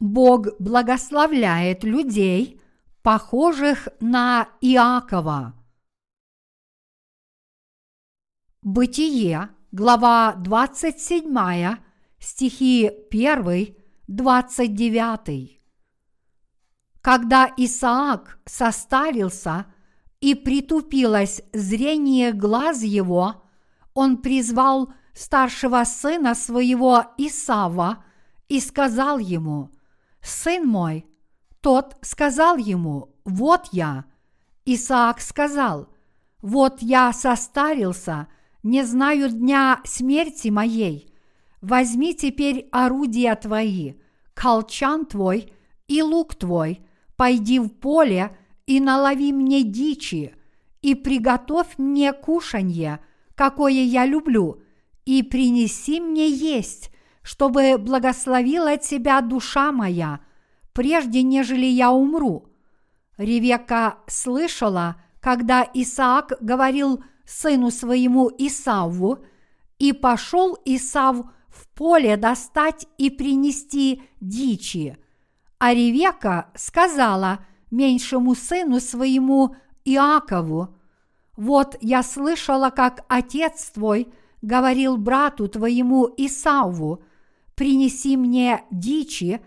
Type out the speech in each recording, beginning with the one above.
Бог благословляет людей, похожих на Иакова. Бытие, глава 27, стихи 1, 29. Когда Исаак состарился и притупилось зрение глаз его, он призвал старшего сына своего Исава и сказал ему, «Сын мой». Тот сказал ему, «Вот я». Исаак сказал, «Вот я состарился, не знаю дня смерти моей. Возьми теперь орудия твои, колчан твой и лук твой, пойди в поле и налови мне дичи, и приготовь мне кушанье, какое я люблю, и принеси мне есть, чтобы благословила тебя душа моя, прежде нежели я умру. Ревека слышала, когда Исаак говорил сыну своему Исаву, и пошел Исав в поле достать и принести дичи. А Ревека сказала меньшему сыну своему Иакову, «Вот я слышала, как отец твой говорил брату твоему Исаву, принеси мне дичи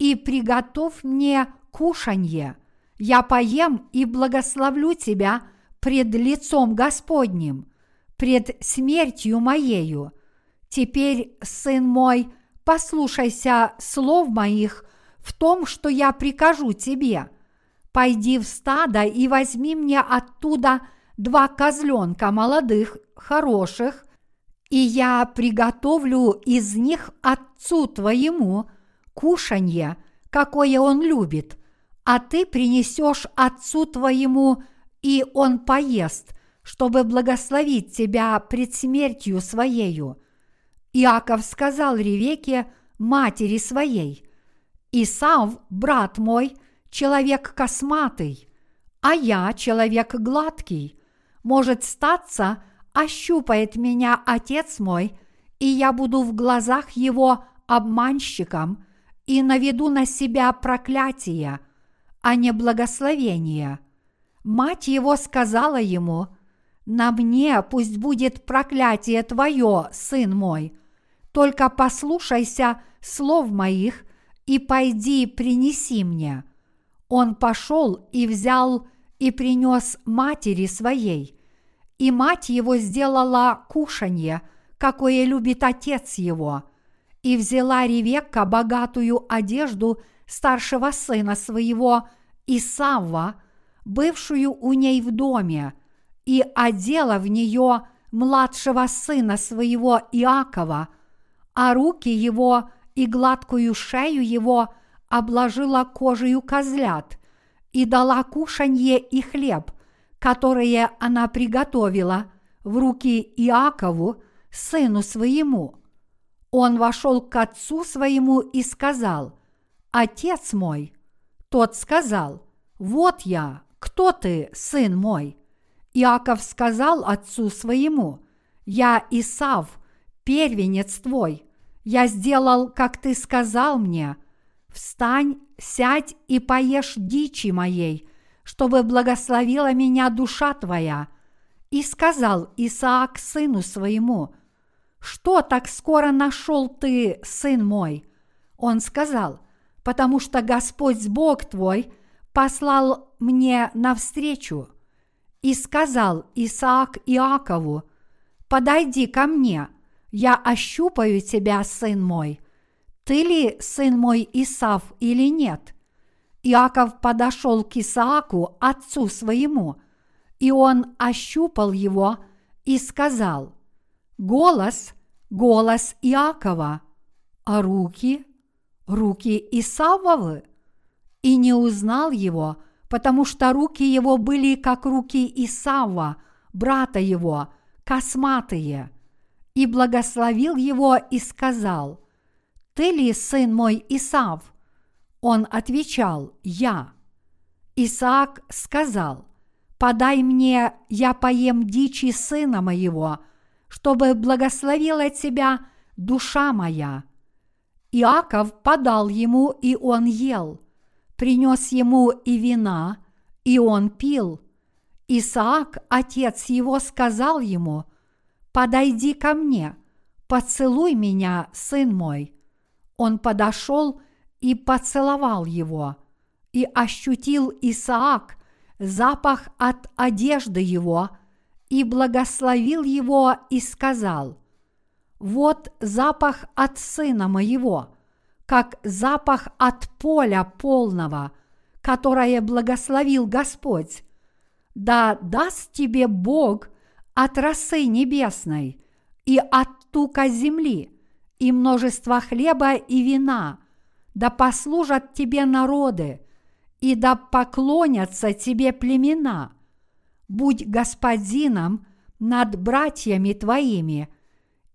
и приготовь мне кушанье. Я поем и благословлю тебя пред лицом Господним, пред смертью моею. Теперь, сын мой, послушайся слов моих в том, что я прикажу тебе. Пойди в стадо и возьми мне оттуда два козленка молодых, хороших, и я приготовлю из них отцу твоему кушанье, какое он любит, а ты принесешь отцу твоему, и он поест, чтобы благословить тебя пред смертью своею. Иаков сказал Ревеке, матери своей, «Исав, брат мой, человек косматый, а я человек гладкий. Может статься, ощупает меня Отец мой, и я буду в глазах его обманщиком и наведу на себя проклятие, а не благословение. Мать его сказала ему, «На мне пусть будет проклятие твое, сын мой, только послушайся слов моих и пойди принеси мне». Он пошел и взял и принес матери своей – и мать его сделала кушанье, какое любит отец его, и взяла Ревекка богатую одежду старшего сына своего Исавва, бывшую у ней в доме, и одела в нее младшего сына своего Иакова, а руки его и гладкую шею его обложила кожею козлят и дала кушанье и хлеб – которые она приготовила в руки Иакову, сыну своему. Он вошел к отцу своему и сказал, «Отец мой». Тот сказал, «Вот я, кто ты, сын мой?» Иаков сказал отцу своему, «Я Исав, первенец твой. Я сделал, как ты сказал мне. Встань, сядь и поешь дичи моей, чтобы благословила меня душа твоя. И сказал Исаак сыну своему, что так скоро нашел ты, сын мой? Он сказал, потому что Господь Бог твой послал мне навстречу. И сказал Исаак Иакову, подойди ко мне, я ощупаю тебя, сын мой. Ты ли сын мой Исав или нет? Иаков подошел к Исааку, отцу своему, и он ощупал его и сказал, «Голос, голос Иакова, а руки, руки Исавовы». И не узнал его, потому что руки его были как руки Исава, брата его, косматые. И благословил его и сказал, «Ты ли сын мой Исав?» Он отвечал «Я». Исаак сказал «Подай мне, я поем дичи сына моего, чтобы благословила тебя душа моя». Иаков подал ему, и он ел. Принес ему и вина, и он пил. Исаак, отец его, сказал ему, «Подойди ко мне, поцелуй меня, сын мой». Он подошел и поцеловал его, и ощутил Исаак запах от одежды его, и благословил его и сказал, «Вот запах от сына моего, как запах от поля полного, которое благословил Господь. Да даст тебе Бог от росы небесной и от тука земли, и множество хлеба и вина, да послужат тебе народы, и да поклонятся тебе племена. Будь господином над братьями твоими,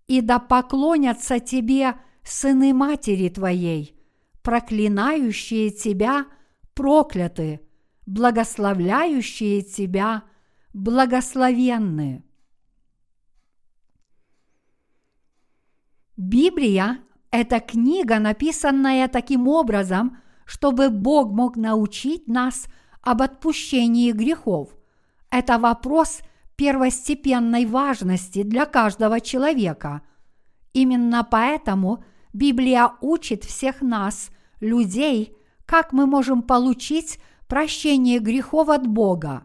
и да поклонятся тебе сыны матери твоей, проклинающие тебя прокляты, благословляющие тебя благословенны. Библия – это книга, написанная таким образом – чтобы Бог мог научить нас об отпущении грехов. Это вопрос первостепенной важности для каждого человека. Именно поэтому Библия учит всех нас, людей, как мы можем получить прощение грехов от Бога.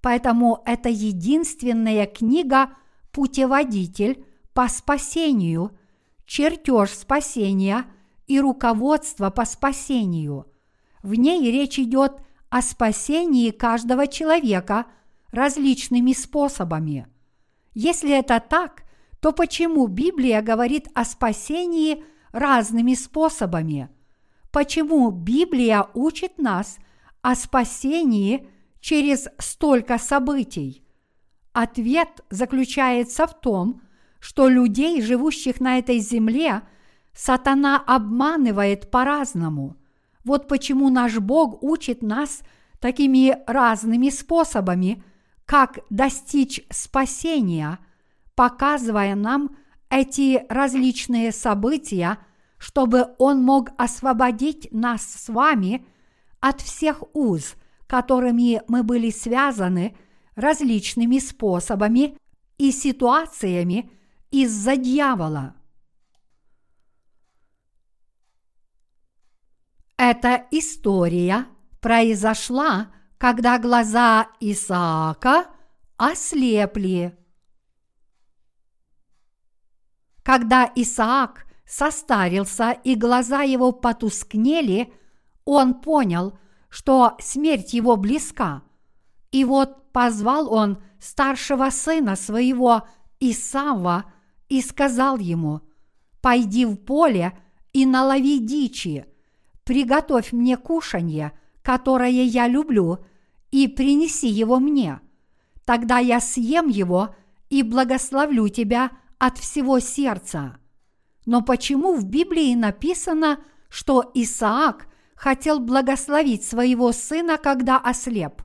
Поэтому это единственная книга «Путеводитель по спасению», чертеж спасения – и руководство по спасению. В ней речь идет о спасении каждого человека различными способами. Если это так, то почему Библия говорит о спасении разными способами? Почему Библия учит нас о спасении через столько событий? Ответ заключается в том, что людей, живущих на этой земле – Сатана обманывает по-разному. Вот почему наш Бог учит нас такими разными способами, как достичь спасения, показывая нам эти различные события, чтобы Он мог освободить нас с вами от всех уз, которыми мы были связаны различными способами и ситуациями из-за дьявола. Эта история произошла, когда глаза Исаака ослепли. Когда Исаак состарился и глаза его потускнели, он понял, что смерть его близка. И вот позвал он старшего сына своего Исава и сказал ему, «Пойди в поле и налови дичи, приготовь мне кушанье, которое я люблю, и принеси его мне. Тогда я съем его и благословлю тебя от всего сердца. Но почему в Библии написано, что Исаак хотел благословить своего сына, когда ослеп?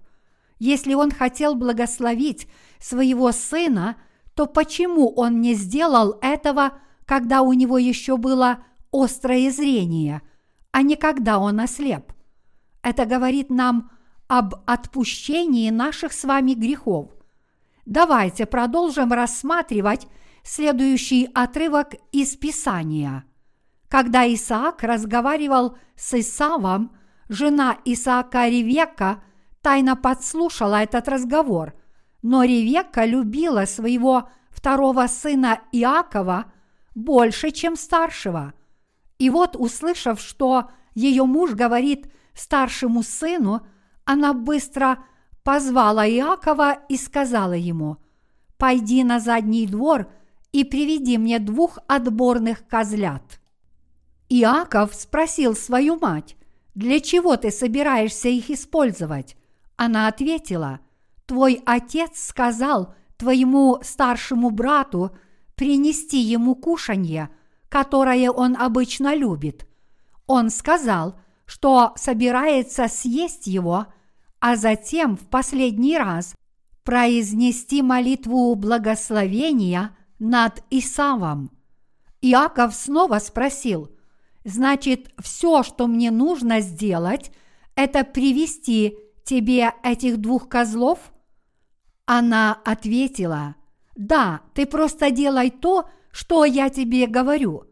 Если он хотел благословить своего сына, то почему он не сделал этого, когда у него еще было острое зрение – а не когда он ослеп. Это говорит нам об отпущении наших с вами грехов. Давайте продолжим рассматривать следующий отрывок из Писания. Когда Исаак разговаривал с Исавом, жена Исаака Ревека тайно подслушала этот разговор, но Ревека любила своего второго сына Иакова больше, чем старшего – и вот, услышав, что ее муж говорит старшему сыну, она быстро позвала Иакова и сказала ему, «Пойди на задний двор и приведи мне двух отборных козлят». Иаков спросил свою мать, «Для чего ты собираешься их использовать?» Она ответила, «Твой отец сказал твоему старшему брату принести ему кушанье – которое он обычно любит. Он сказал, что собирается съесть его, а затем в последний раз произнести молитву благословения над Исавом. Иаков снова спросил, Значит, все, что мне нужно сделать, это привести тебе этих двух козлов? Она ответила, да, ты просто делай то, что я тебе говорю.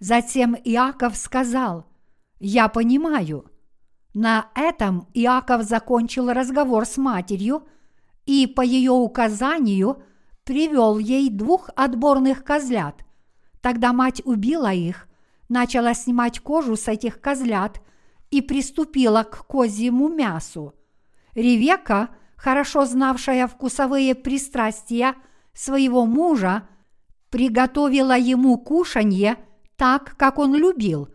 Затем Иаков сказал, я понимаю. На этом Иаков закончил разговор с матерью и по ее указанию привел ей двух отборных козлят. Тогда мать убила их, начала снимать кожу с этих козлят и приступила к козьему мясу. Ревека, хорошо знавшая вкусовые пристрастия своего мужа, приготовила ему кушанье так, как он любил,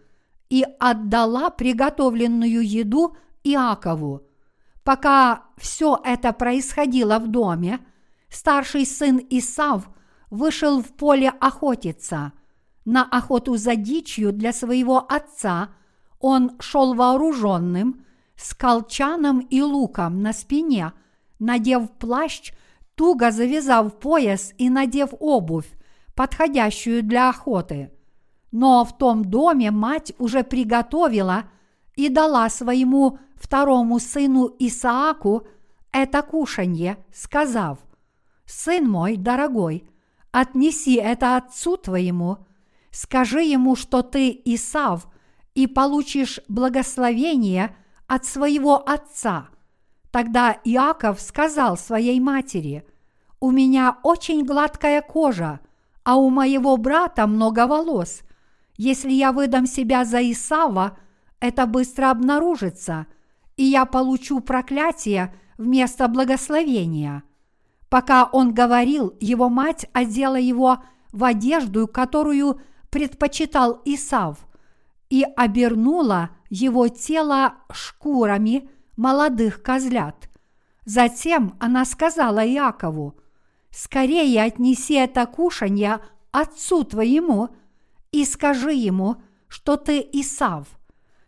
и отдала приготовленную еду Иакову. Пока все это происходило в доме, старший сын Исав вышел в поле охотиться. На охоту за дичью для своего отца он шел вооруженным, с колчаном и луком на спине, надев плащ, туго завязав пояс и надев обувь, подходящую для охоты. Но в том доме мать уже приготовила и дала своему второму сыну Исааку это кушанье, сказав, «Сын мой дорогой, отнеси это отцу твоему, скажи ему, что ты Исав, и получишь благословение от своего отца». Тогда Иаков сказал своей матери, «У меня очень гладкая кожа, а у моего брата много волос. Если я выдам себя за Исава, это быстро обнаружится – и я получу проклятие вместо благословения. Пока он говорил, его мать одела его в одежду, которую предпочитал Исав, и обернула его тело шкурами молодых козлят. Затем она сказала Иакову, «Скорее отнеси это кушанье отцу твоему и скажи ему, что ты Исав».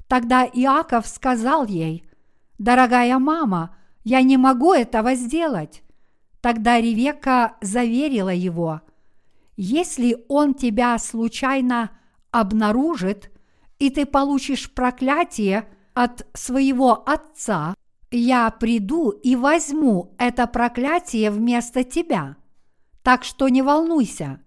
Тогда Иаков сказал ей, «Дорогая мама, я не могу этого сделать». Тогда Ревека заверила его, «Если он тебя случайно обнаружит, и ты получишь проклятие от своего отца, я приду и возьму это проклятие вместо тебя. Так что не волнуйся».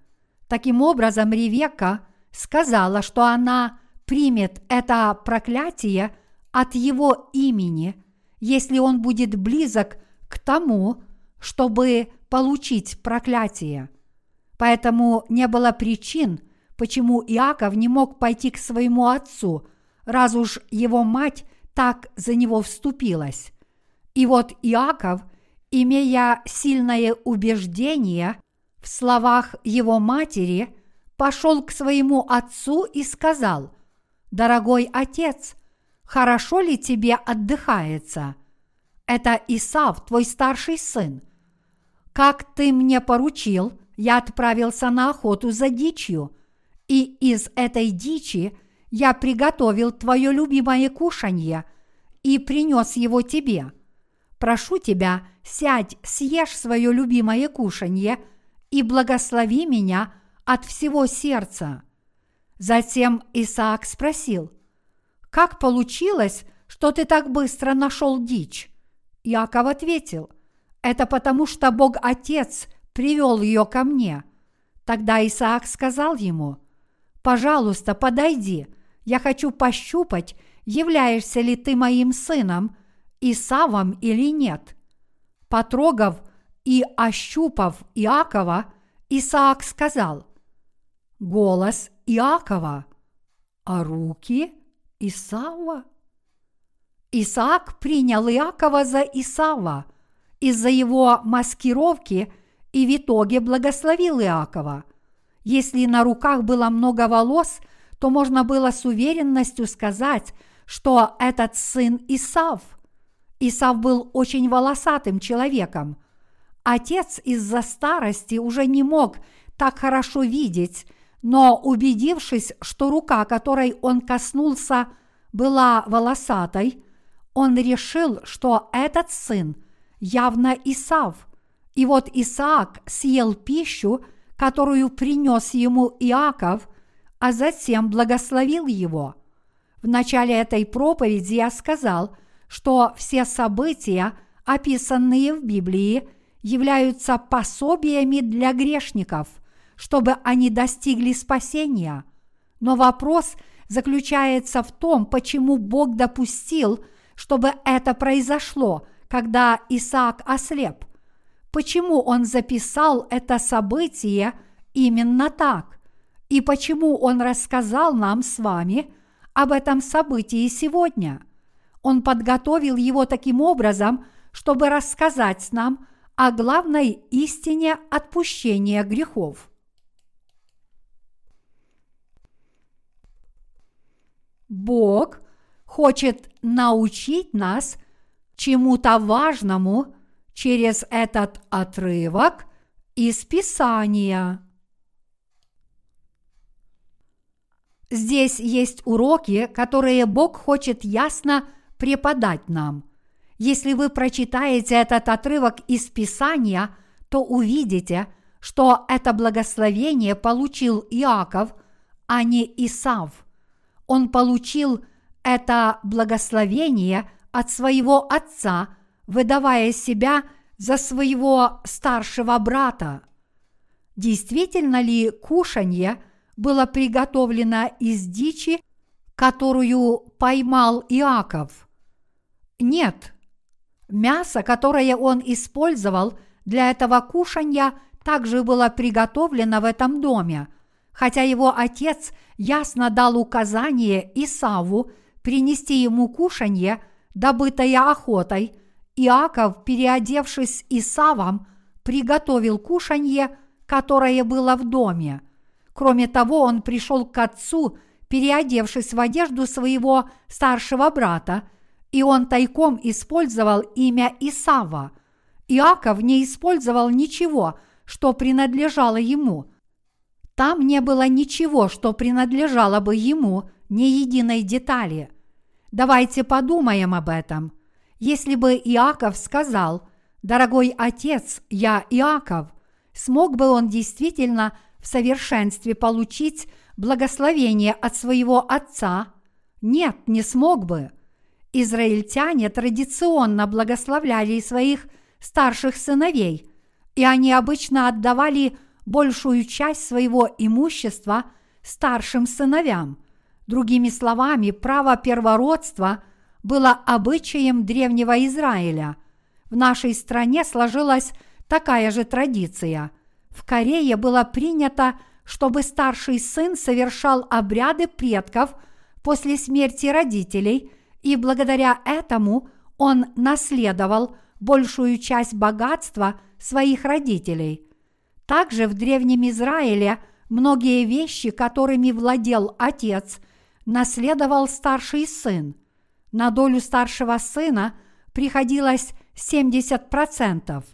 Таким образом, Ревека сказала, что она примет это проклятие – от его имени, если он будет близок к тому, чтобы получить проклятие. Поэтому не было причин, почему Иаков не мог пойти к своему отцу, раз уж его мать так за него вступилась. И вот Иаков, имея сильное убеждение в словах его матери, пошел к своему отцу и сказал, «Дорогой отец, хорошо ли тебе отдыхается? Это Исав, твой старший сын. Как ты мне поручил, я отправился на охоту за дичью, и из этой дичи я приготовил твое любимое кушанье и принес его тебе. Прошу тебя, сядь, съешь свое любимое кушанье и благослови меня от всего сердца. Затем Исаак спросил – как получилось, что ты так быстро нашел дичь? Яков ответил, это потому что Бог Отец привел ее ко мне. Тогда Исаак сказал ему, пожалуйста, подойди, я хочу пощупать, являешься ли ты моим сыном, Исавом или нет. Потрогав и ощупав Иакова, Исаак сказал, голос Иакова, а руки – Исава? Исаак принял Иакова за Исава из-за его маскировки и в итоге благословил Иакова. Если на руках было много волос, то можно было с уверенностью сказать, что этот сын Исав. Исав был очень волосатым человеком. Отец из-за старости уже не мог так хорошо видеть, но убедившись, что рука, которой он коснулся, была волосатой, он решил, что этот сын явно Исав. И вот Исаак съел пищу, которую принес ему Иаков, а затем благословил его. В начале этой проповеди я сказал, что все события, описанные в Библии, являются пособиями для грешников, чтобы они достигли спасения. Но вопрос заключается в том, почему Бог допустил, чтобы это произошло, когда Исаак ослеп. Почему он записал это событие именно так? И почему он рассказал нам с вами об этом событии сегодня? Он подготовил его таким образом, чтобы рассказать нам о главной истине отпущения грехов. Бог хочет научить нас чему-то важному через этот отрывок из Писания. Здесь есть уроки, которые Бог хочет ясно преподать нам. Если вы прочитаете этот отрывок из Писания, то увидите, что это благословение получил Иаков, а не Исав. Он получил это благословение от своего отца, выдавая себя за своего старшего брата. Действительно ли кушанье было приготовлено из дичи, которую поймал Иаков? Нет. Мясо, которое он использовал для этого кушанья, также было приготовлено в этом доме, хотя его отец ясно дал указание Исаву принести ему кушанье, добытое охотой, Иаков, переодевшись Исавом, приготовил кушанье, которое было в доме. Кроме того, он пришел к отцу, переодевшись в одежду своего старшего брата, и он тайком использовал имя Исава. Иаков не использовал ничего, что принадлежало ему. Там не было ничего, что принадлежало бы ему, ни единой детали. Давайте подумаем об этом – если бы Иаков сказал, «Дорогой отец, я Иаков», смог бы он действительно в совершенстве получить благословение от своего отца? Нет, не смог бы. Израильтяне традиционно благословляли своих старших сыновей, и они обычно отдавали большую часть своего имущества старшим сыновьям. Другими словами, право первородства – было обычаем древнего Израиля. В нашей стране сложилась такая же традиция. В Корее было принято, чтобы старший сын совершал обряды предков после смерти родителей, и благодаря этому он наследовал большую часть богатства своих родителей. Также в Древнем Израиле многие вещи, которыми владел отец, наследовал старший сын – на долю старшего сына приходилось 70%.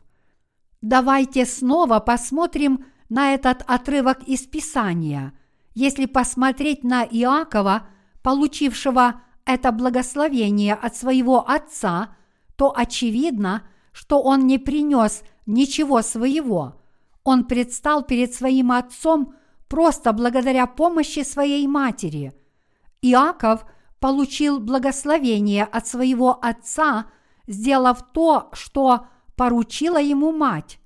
Давайте снова посмотрим на этот отрывок из Писания. Если посмотреть на Иакова, получившего это благословение от своего отца, то очевидно, что он не принес ничего своего. Он предстал перед своим отцом просто благодаря помощи своей матери. Иаков – получил благословение от своего отца, сделав то, что поручила ему мать.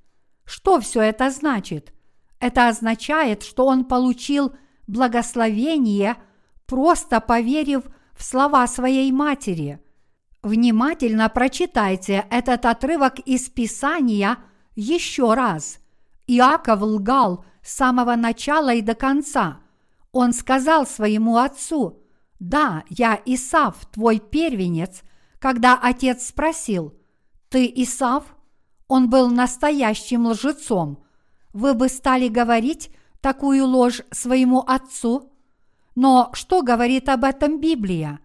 Что все это значит? Это означает, что он получил благословение, просто поверив в слова своей матери. Внимательно прочитайте этот отрывок из Писания еще раз. Иаков лгал с самого начала и до конца. Он сказал своему отцу, да, я Исав, твой первенец, когда отец спросил, ты Исав? Он был настоящим лжецом. Вы бы стали говорить такую ложь своему отцу? Но что говорит об этом Библия?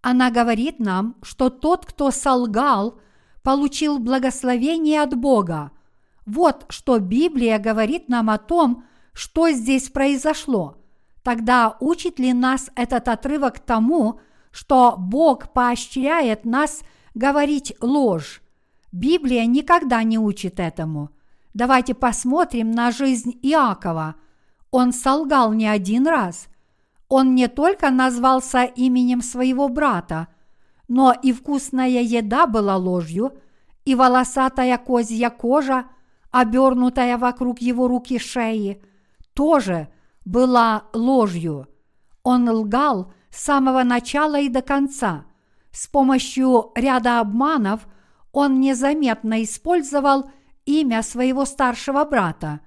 Она говорит нам, что тот, кто солгал, получил благословение от Бога. Вот что Библия говорит нам о том, что здесь произошло – Тогда учит ли нас этот отрывок тому, что Бог поощряет нас говорить ложь? Библия никогда не учит этому. Давайте посмотрим на жизнь Иакова. Он солгал не один раз. он не только назвался именем своего брата, но и вкусная еда была ложью, и волосатая козья кожа, обернутая вокруг его руки шеи, тоже была ложью. Он лгал с самого начала и до конца. С помощью ряда обманов он незаметно использовал имя своего старшего брата,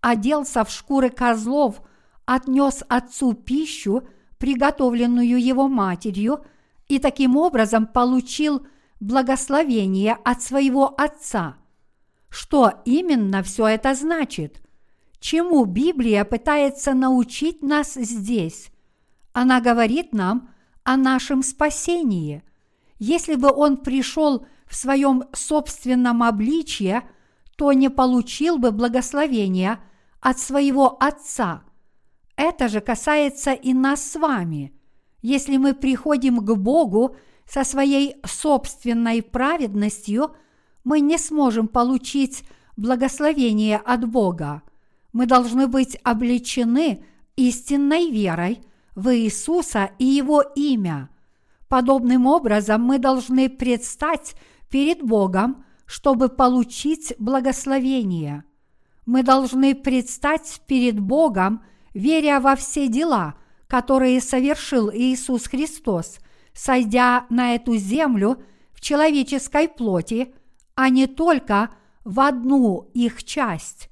оделся в шкуры козлов, отнес отцу пищу, приготовленную его матерью, и таким образом получил благословение от своего отца. Что именно все это значит? Чему Библия пытается научить нас здесь? Она говорит нам о нашем спасении. Если бы он пришел в своем собственном обличье, то не получил бы благословения от своего Отца. Это же касается и нас с вами. Если мы приходим к Богу со своей собственной праведностью, мы не сможем получить благословение от Бога. Мы должны быть обличены истинной верой в Иисуса и Его имя. Подобным образом мы должны предстать перед Богом, чтобы получить благословение. Мы должны предстать перед Богом, веря во все дела, которые совершил Иисус Христос, сойдя на эту землю в человеческой плоти, а не только в одну их часть.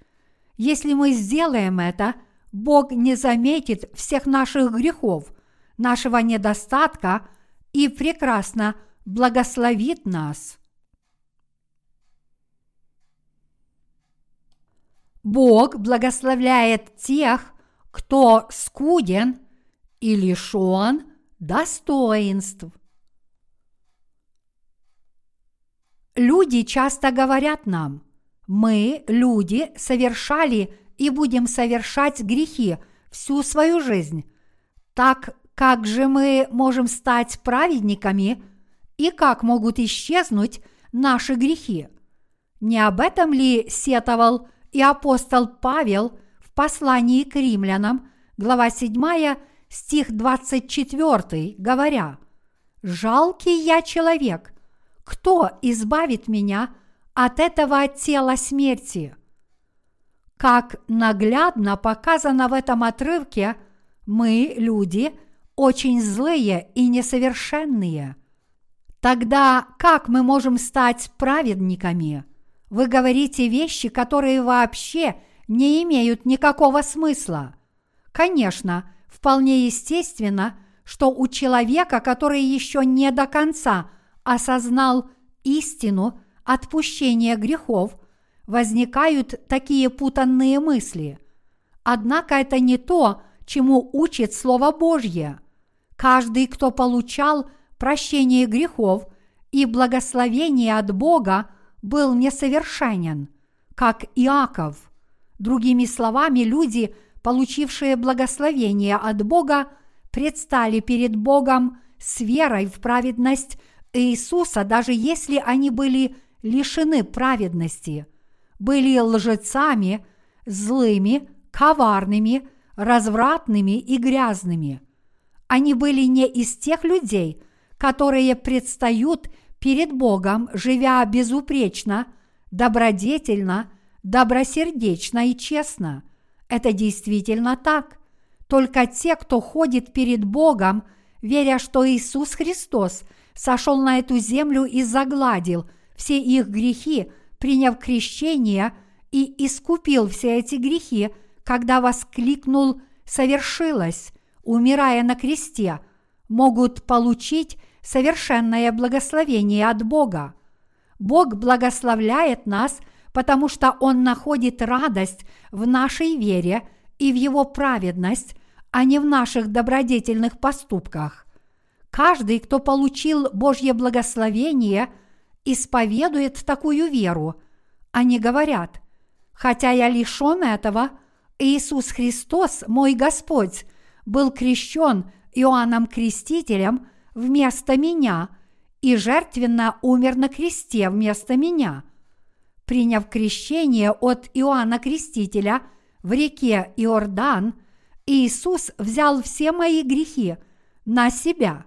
Если мы сделаем это, Бог не заметит всех наших грехов, нашего недостатка и прекрасно благословит нас. Бог благословляет тех, кто скуден и лишен достоинств. Люди часто говорят нам, мы, люди, совершали и будем совершать грехи всю свою жизнь. Так как же мы можем стать праведниками и как могут исчезнуть наши грехи? Не об этом ли сетовал и апостол Павел в послании к римлянам, глава 7, стих 24, говоря, «Жалкий я человек, кто избавит меня от этого тела смерти?» Как наглядно показано в этом отрывке, мы, люди, очень злые и несовершенные. Тогда как мы можем стать праведниками – вы говорите вещи, которые вообще не имеют никакого смысла. Конечно, вполне естественно, что у человека, который еще не до конца осознал истину отпущения грехов, возникают такие путанные мысли. Однако это не то, чему учит Слово Божье. Каждый, кто получал прощение грехов и благословение от Бога, был несовершенен, как Иаков. Другими словами, люди, получившие благословение от Бога, предстали перед Богом с верой в праведность Иисуса, даже если они были лишены праведности, были лжецами, злыми, коварными, развратными и грязными. Они были не из тех людей, которые предстают перед Богом, живя безупречно, добродетельно, добросердечно и честно. Это действительно так. Только те, кто ходит перед Богом, веря, что Иисус Христос сошел на эту землю и загладил все их грехи, приняв крещение и искупил все эти грехи, когда воскликнул «совершилось», умирая на кресте, могут получить совершенное благословение от Бога. Бог благословляет нас, потому что Он находит радость в нашей вере и в Его праведность, а не в наших добродетельных поступках. Каждый, кто получил Божье благословение, исповедует такую веру. Они говорят, хотя я лишен этого, Иисус Христос, мой Господь, был крещен Иоанном Крестителем – вместо меня и жертвенно умер на кресте вместо меня. Приняв крещение от Иоанна Крестителя в реке Иордан, Иисус взял все мои грехи на себя,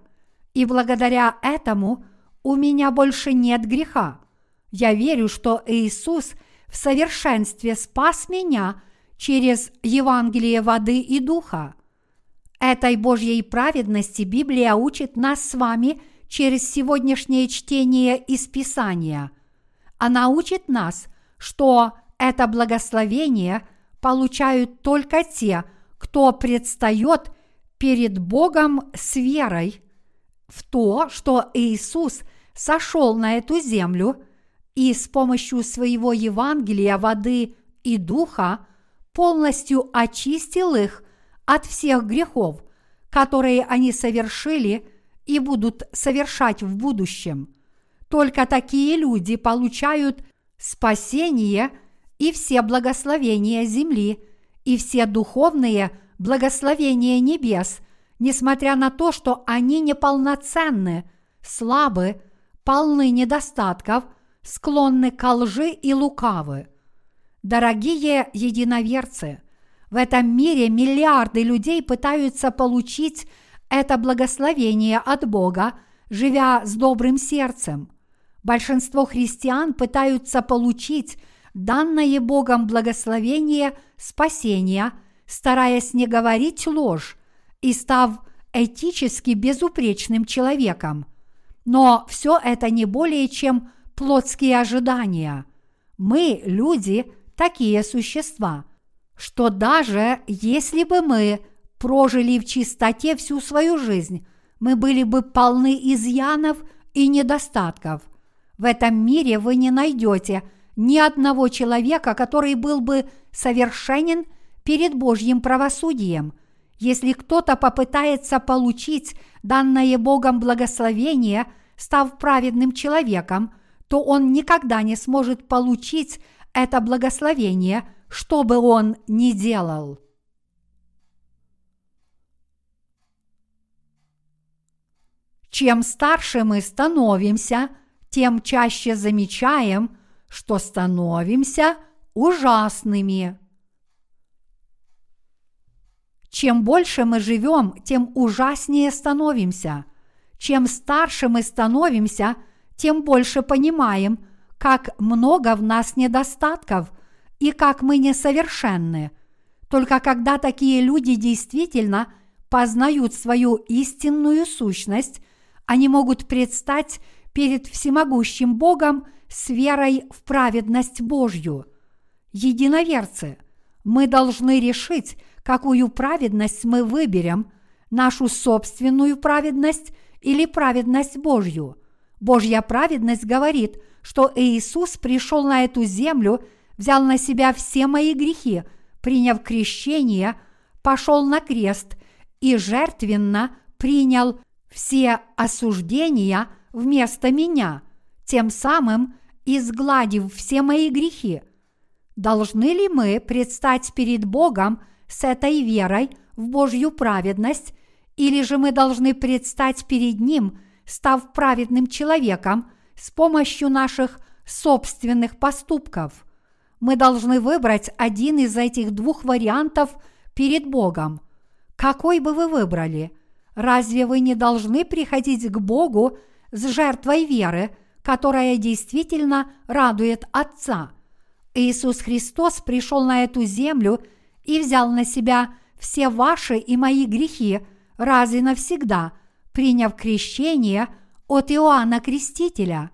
и благодаря этому у меня больше нет греха. Я верю, что Иисус в совершенстве спас меня через Евангелие воды и духа. Этой Божьей праведности Библия учит нас с вами через сегодняшнее чтение из Писания. Она учит нас, что это благословение получают только те, кто предстает перед Богом с верой в то, что Иисус сошел на эту землю и с помощью своего Евангелия воды и духа полностью очистил их от всех грехов, которые они совершили и будут совершать в будущем. Только такие люди получают спасение и все благословения земли, и все духовные благословения небес, несмотря на то, что они неполноценны, слабы, полны недостатков, склонны к лжи и лукавы. Дорогие единоверцы, в этом мире миллиарды людей пытаются получить это благословение от Бога, живя с добрым сердцем. Большинство христиан пытаются получить данное Богом благословение спасения, стараясь не говорить ложь и став этически безупречным человеком. Но все это не более чем плотские ожидания. Мы, люди, такие существа, что даже если бы мы прожили в чистоте всю свою жизнь, мы были бы полны изъянов и недостатков. В этом мире вы не найдете ни одного человека, который был бы совершенен перед Божьим правосудием. Если кто-то попытается получить данное Богом благословение, став праведным человеком, то он никогда не сможет получить это благословение, что бы он ни делал. Чем старше мы становимся, тем чаще замечаем, что становимся ужасными. Чем больше мы живем, тем ужаснее становимся. Чем старше мы становимся, тем больше понимаем, как много в нас недостатков и как мы несовершенны. Только когда такие люди действительно познают свою истинную сущность – они могут предстать перед всемогущим Богом с верой в праведность Божью. Единоверцы, мы должны решить, какую праведность мы выберем, нашу собственную праведность или праведность Божью. Божья праведность говорит, что Иисус пришел на эту землю, взял на себя все мои грехи, приняв крещение, пошел на крест и жертвенно принял все осуждения вместо меня, тем самым изгладив все мои грехи. Должны ли мы предстать перед Богом с этой верой в Божью праведность, или же мы должны предстать перед Ним, став праведным человеком с помощью наших собственных поступков? Мы должны выбрать один из этих двух вариантов перед Богом. Какой бы вы выбрали – Разве вы не должны приходить к Богу с жертвой веры, которая действительно радует Отца? Иисус Христос пришел на эту землю и взял на себя все ваши и мои грехи раз и навсегда, приняв крещение от Иоанна Крестителя.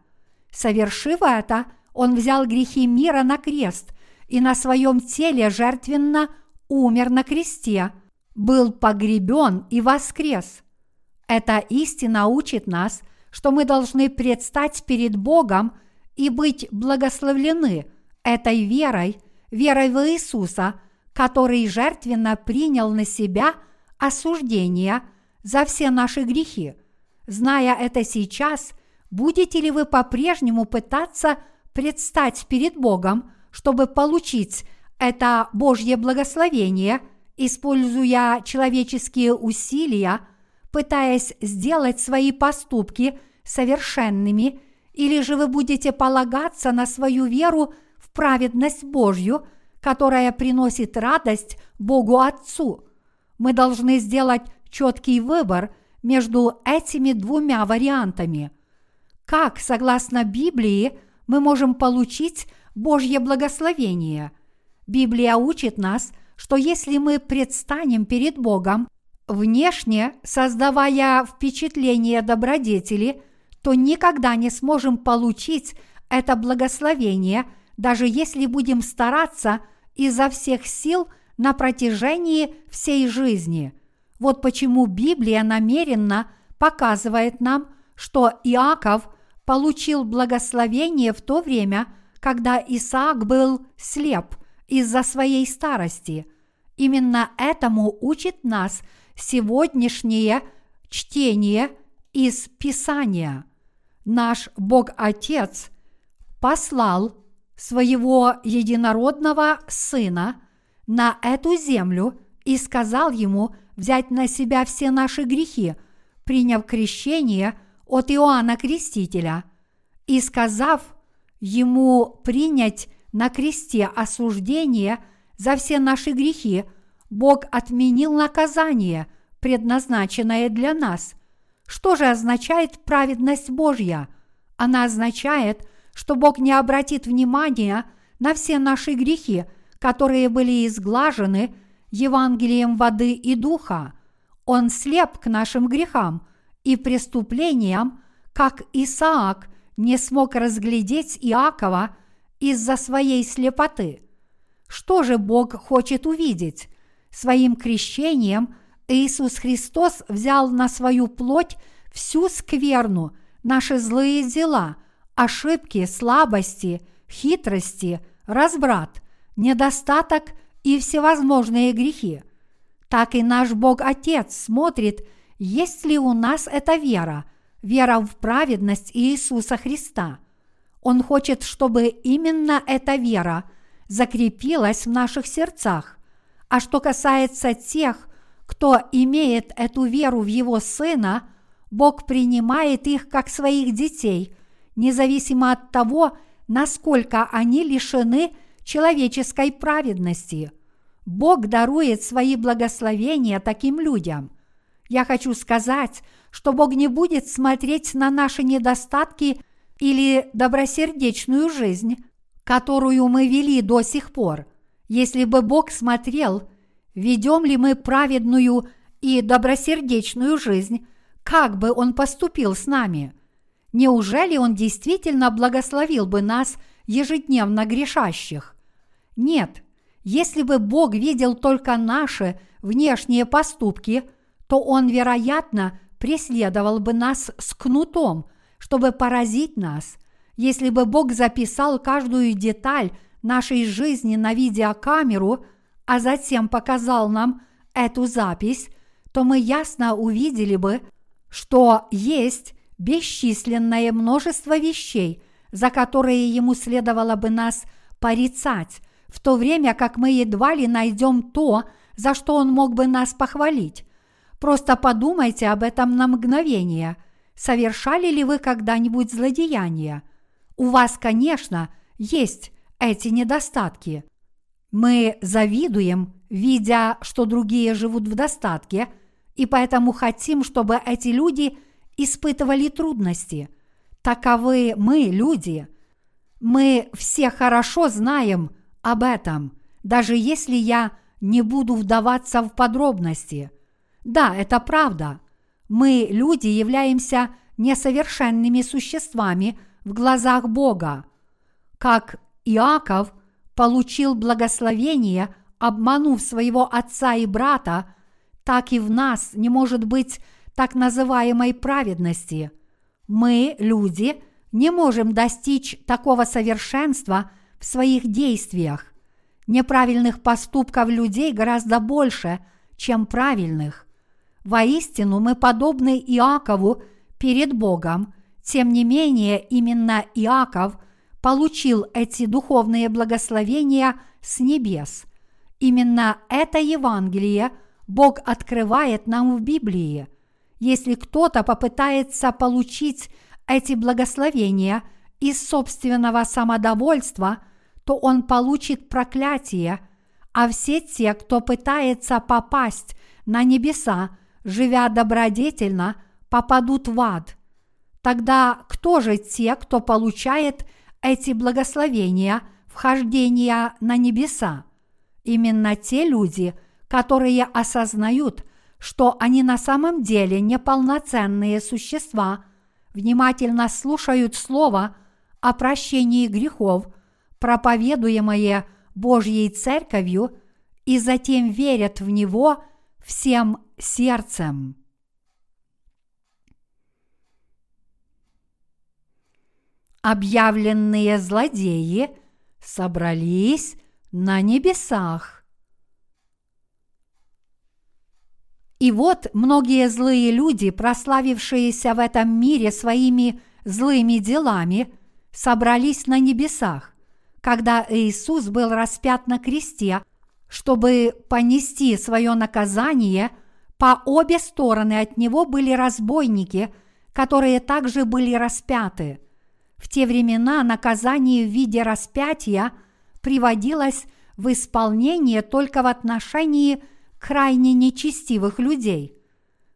Совершив это, Он взял грехи мира на крест и на своем теле жертвенно умер на кресте – был погребен и воскрес. Эта истина учит нас, что мы должны предстать перед Богом и быть благословлены этой верой, верой в Иисуса, который жертвенно принял на себя осуждение за все наши грехи. Зная это сейчас, будете ли вы по-прежнему пытаться предстать перед Богом, чтобы получить это Божье благословение – используя человеческие усилия, пытаясь сделать свои поступки совершенными, или же вы будете полагаться на свою веру в праведность Божью, которая приносит радость Богу Отцу. мы должны сделать четкий выбор между этими двумя вариантами. Как, согласно Библии, мы можем получить Божье благословение? Библия учит нас, что если мы предстанем перед Богом, внешне создавая впечатление добродетели, то никогда не сможем получить это благословение, даже если будем стараться изо всех сил на протяжении всей жизни. Вот почему Библия намеренно показывает нам, что Иаков получил благословение в то время, когда Исаак был слеп из-за своей старости. Именно этому учит нас сегодняшнее чтение из Писания. Наш Бог-Отец послал своего единородного Сына на эту землю и сказал ему взять на себя все наши грехи, приняв крещение от Иоанна Крестителя, и сказав ему принять на кресте осуждение за все наши грехи, Бог отменил наказание, предназначенное для нас. Что же означает праведность Божья? Она означает, что Бог не обратит внимания на все наши грехи, которые были изглажены Евангелием воды и духа. Он слеп к нашим грехам и преступлениям, как Исаак не смог разглядеть Иакова из-за своей слепоты. Что же Бог хочет увидеть? Своим крещением Иисус Христос взял на свою плоть всю скверну, наши злые дела, ошибки, слабости, хитрости, разбрат, недостаток и всевозможные грехи. Так и наш Бог Отец смотрит, есть ли у нас эта вера, вера в праведность Иисуса Христа. Он хочет, чтобы именно эта вера закрепилась в наших сердцах. А что касается тех, кто имеет эту веру в Его Сына, Бог принимает их как своих детей, независимо от того, насколько они лишены человеческой праведности. Бог дарует свои благословения таким людям. Я хочу сказать, что Бог не будет смотреть на наши недостатки или добросердечную жизнь, которую мы вели до сих пор. Если бы Бог смотрел, ведем ли мы праведную и добросердечную жизнь, как бы Он поступил с нами? Неужели Он действительно благословил бы нас ежедневно грешащих? Нет, если бы Бог видел только наши внешние поступки, то Он, вероятно, преследовал бы нас с кнутом, чтобы поразить нас. Если бы Бог записал каждую деталь нашей жизни на видеокамеру, а затем показал нам эту запись, то мы ясно увидели бы, что есть бесчисленное множество вещей, за которые ему следовало бы нас порицать, в то время как мы едва ли найдем то, за что он мог бы нас похвалить. Просто подумайте об этом на мгновение. Совершали ли вы когда-нибудь злодеяния? У вас, конечно, есть эти недостатки. Мы завидуем, видя, что другие живут в достатке, и поэтому хотим, чтобы эти люди испытывали трудности. Таковы мы, люди. Мы все хорошо знаем, об этом, даже если я не буду вдаваться в подробности. Да, это правда. Мы, люди, являемся несовершенными существами в глазах Бога. Как Иаков получил благословение, обманув своего отца и брата, так и в нас не может быть так называемой праведности. Мы, люди, не можем достичь такого совершенства – в своих действиях. Неправильных поступков людей гораздо больше, чем правильных. Воистину мы подобны Иакову перед Богом, тем не менее именно Иаков получил эти духовные благословения с небес. Именно это Евангелие Бог открывает нам в Библии. Если кто-то попытается получить эти благословения из собственного самодовольства – то он получит проклятие, а все те, кто пытается попасть на небеса, живя добродетельно, попадут в ад. Тогда кто же те, кто получает эти благословения вхождения на небеса? Именно те люди, которые осознают, что они на самом деле неполноценные существа, внимательно слушают Слово о прощении грехов, проповедуемое Божьей Церковью, и затем верят в Него всем сердцем. Объявленные злодеи собрались на небесах. И вот многие злые люди, прославившиеся в этом мире своими злыми делами, собрались на небесах, когда Иисус был распят на кресте, чтобы понести свое наказание, по обе стороны от него были разбойники, которые также были распяты. В те времена наказание в виде распятия приводилось в исполнение только в отношении – крайне нечестивых людей.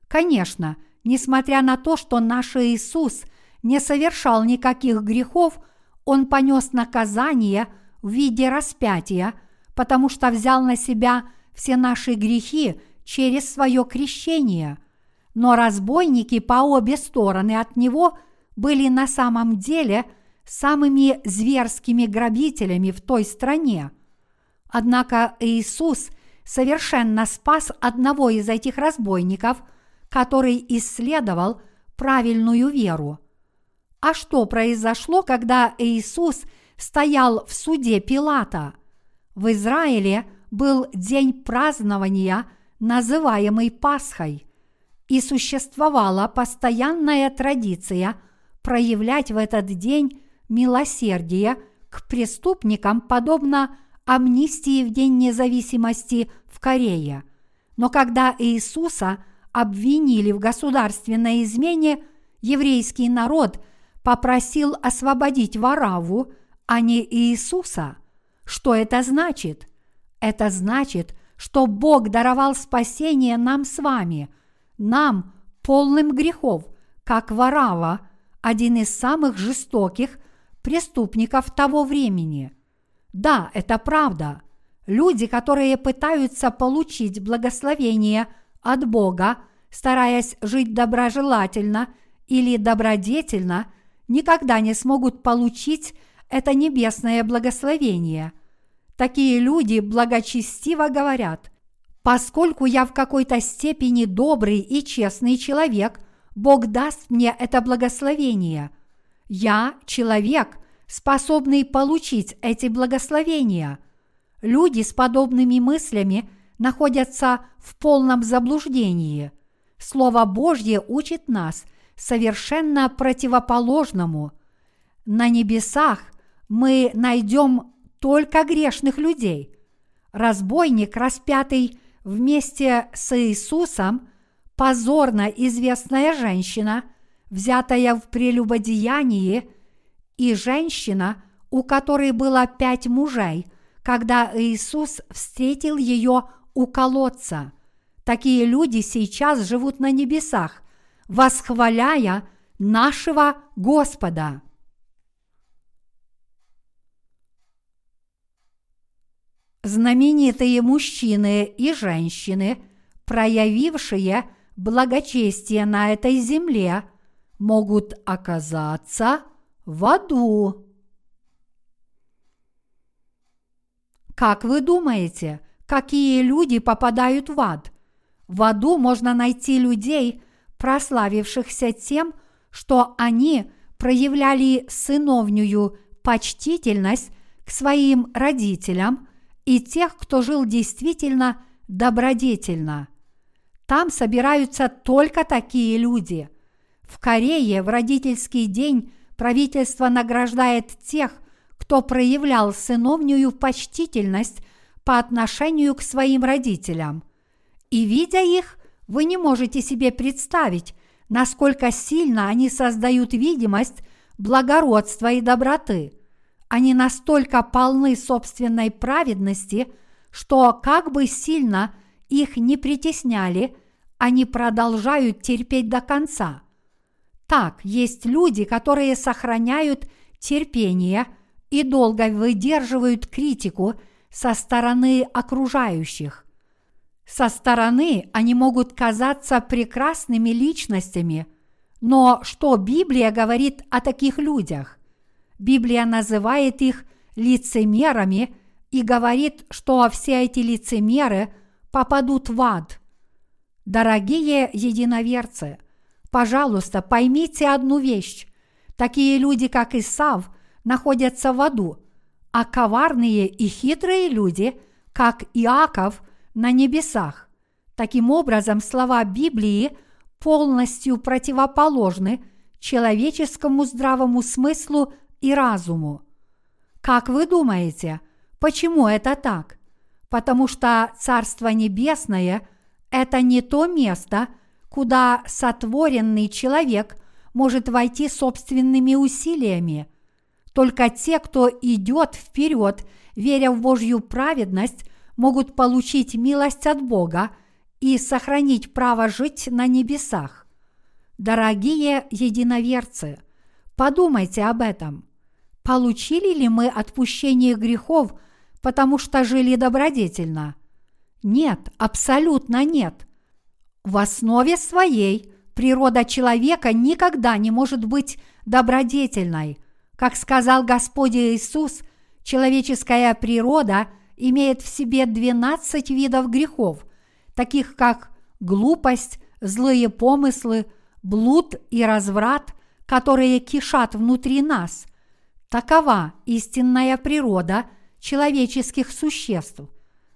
Конечно, несмотря на то, что наш Иисус не совершал никаких грехов, Он понес наказание в виде распятия, потому что взял на себя все наши грехи через свое крещение. Но разбойники по обе стороны от него были на самом деле самыми зверскими грабителями в той стране. Однако Иисус – совершенно спас одного из этих разбойников, который исследовал правильную веру. А что произошло, когда Иисус стоял в суде Пилата? В Израиле был день празднования, называемый Пасхой, и существовала постоянная традиция проявлять в этот день милосердие к преступникам, подобно амнистии в День независимости в Корее. Но когда Иисуса обвинили в государственной измене, еврейский народ попросил освободить Вараву, а не Иисуса. Что это значит? Это значит, что Бог даровал спасение нам с вами, нам, полным грехов, как Варава, один из самых жестоких преступников того времени – да, это правда. Люди, которые пытаются получить благословение от Бога, стараясь жить доброжелательно или добродетельно, никогда не смогут получить это небесное благословение. Такие люди благочестиво говорят, поскольку я в какой-то степени добрый и честный человек, Бог даст мне это благословение. Я человек, способный получить эти благословения. Люди с подобными мыслями находятся в полном заблуждении. Слово Божье учит нас совершенно противоположному. На небесах мы найдем только грешных людей. Разбойник, распятый вместе с Иисусом, позорно известная женщина, взятая в прелюбодеянии – и женщина, у которой было пять мужей, когда Иисус встретил ее у колодца. Такие люди сейчас живут на небесах, восхваляя нашего Господа. Знаменитые мужчины и женщины, проявившие благочестие на этой земле, могут оказаться – в аду. Как вы думаете, какие люди попадают в ад? В аду можно найти людей, прославившихся тем, что они проявляли сыновнюю почтительность к своим родителям и тех, кто жил действительно добродетельно. Там собираются только такие люди. В Корее в родительский день правительство награждает тех, кто проявлял сыновнюю почтительность по отношению к своим родителям. И видя их, вы не можете себе представить, насколько сильно они создают видимость благородства и доброты. Они настолько полны собственной праведности, что как бы сильно их не притесняли, они продолжают терпеть до конца. Так, есть люди, которые сохраняют терпение и долго выдерживают критику со стороны окружающих. Со стороны они могут казаться прекрасными личностями, но что Библия говорит о таких людях? Библия называет их лицемерами и говорит, что все эти лицемеры попадут в ад. Дорогие единоверцы, пожалуйста, поймите одну вещь. Такие люди, как Исав, находятся в аду, а коварные и хитрые люди, как Иаков, на небесах. Таким образом, слова Библии полностью противоположны человеческому здравому смыслу и разуму. Как вы думаете, почему это так? Потому что Царство Небесное – это не то место, куда сотворенный человек может войти собственными усилиями. Только те, кто идет вперед, веря в Божью праведность, могут получить милость от Бога и сохранить право жить на небесах. Дорогие единоверцы, подумайте об этом – Получили ли мы отпущение грехов, потому что жили добродетельно? Нет, абсолютно нет. В основе своей природа человека никогда не может быть добродетельной. Как сказал Господь Иисус, человеческая природа имеет в себе 12 видов грехов, таких как глупость, злые помыслы, блуд и разврат, которые кишат внутри нас – Такова истинная природа человеческих существ.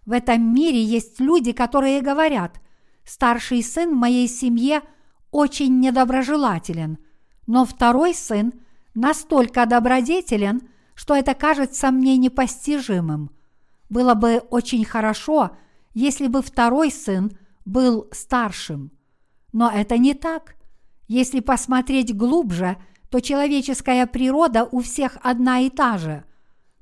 В этом мире есть люди, которые говорят, старший сын моей семье очень недоброжелателен, но второй сын настолько добродетелен, что это кажется мне непостижимым. Было бы очень хорошо, если бы второй сын был старшим. Но это не так. Если посмотреть глубже – то человеческая природа у всех одна и та же.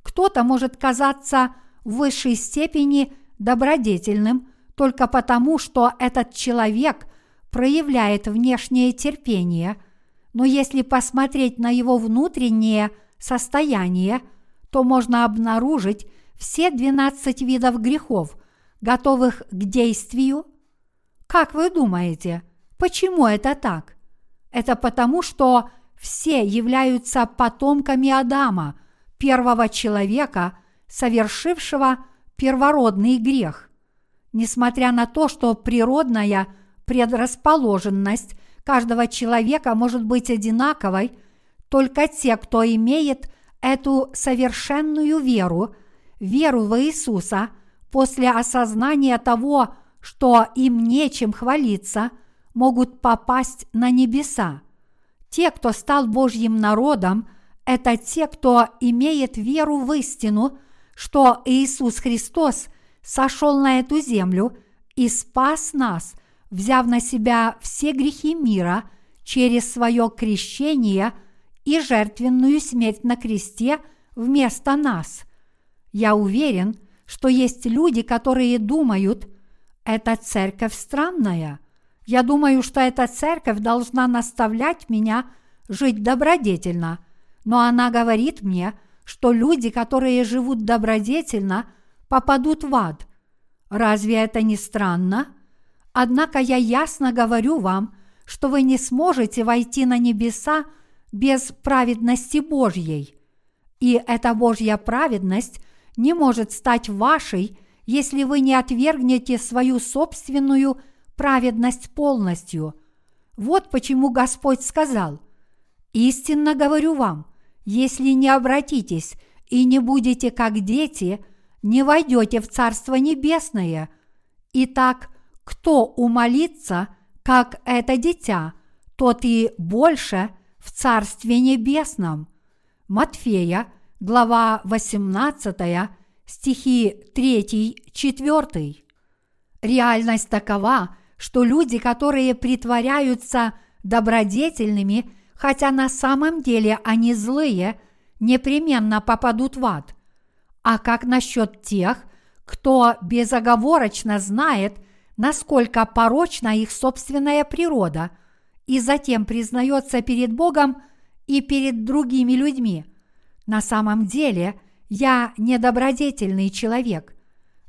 Кто-то может казаться в высшей степени добродетельным только потому, что этот человек проявляет внешнее терпение, но если посмотреть на его внутреннее состояние, то можно обнаружить все 12 видов грехов, готовых к действию. Как вы думаете, почему это так? Это потому, что все являются потомками Адама, первого человека, совершившего первородный грех. Несмотря на то, что природная предрасположенность каждого человека может быть одинаковой, только те, кто имеет эту совершенную веру, веру в Иисуса, после осознания того, что им нечем хвалиться, могут попасть на небеса. Те, кто стал Божьим народом, это те, кто имеет веру в истину, что Иисус Христос сошел на эту землю и спас нас, взяв на себя все грехи мира через свое крещение и жертвенную смерть на кресте вместо нас. Я уверен, что есть люди, которые думают, эта церковь странная – я думаю, что эта церковь должна наставлять меня жить добродетельно, но она говорит мне, что люди, которые живут добродетельно, попадут в ад. Разве это не странно? Однако я ясно говорю вам, что вы не сможете войти на небеса без праведности Божьей. И эта Божья праведность не может стать вашей, если вы не отвергнете свою собственную полностью. Вот почему Господь сказал, «Истинно говорю вам, если не обратитесь и не будете как дети, не войдете в Царство Небесное. Итак, кто умолится, как это дитя, тот и больше в Царстве Небесном». Матфея, глава 18, стихи 3-4. Реальность такова, что люди, которые притворяются добродетельными, хотя на самом деле они злые, непременно попадут в ад. А как насчет тех, кто безоговорочно знает, насколько порочна их собственная природа, и затем признается перед Богом и перед другими людьми. На самом деле я недобродетельный человек.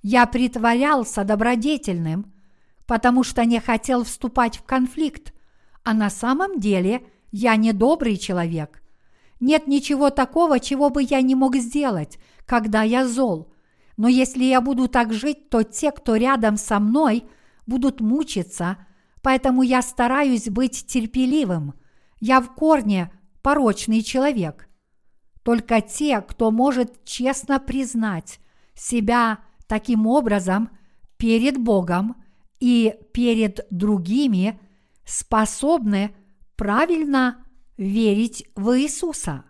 Я притворялся добродетельным, потому что не хотел вступать в конфликт, а на самом деле я недобрый человек. Нет ничего такого, чего бы я не мог сделать, когда я зол. Но если я буду так жить, то те, кто рядом со мной, будут мучиться, поэтому я стараюсь быть терпеливым. Я в корне порочный человек. Только те, кто может честно признать себя таким образом перед Богом и перед другими, способны правильно верить в Иисуса.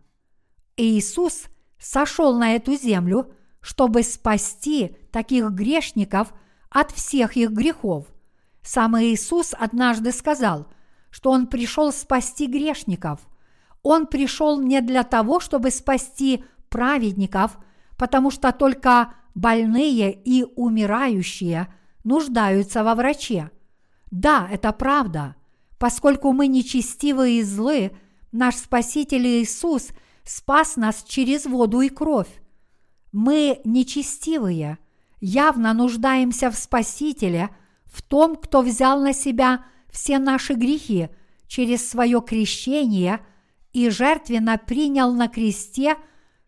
Иисус сошел на эту землю, чтобы спасти таких грешников от всех их грехов. Сам Иисус однажды сказал, что Он пришел спасти грешников – он пришел не для того, чтобы спасти праведников, потому что только больные и умирающие нуждаются во враче. Да, это правда. Поскольку мы нечестивы и злы, наш Спаситель Иисус спас нас через воду и кровь. Мы нечестивые, явно нуждаемся в Спасителе, в том, кто взял на себя все наши грехи через свое крещение – и жертвенно принял на кресте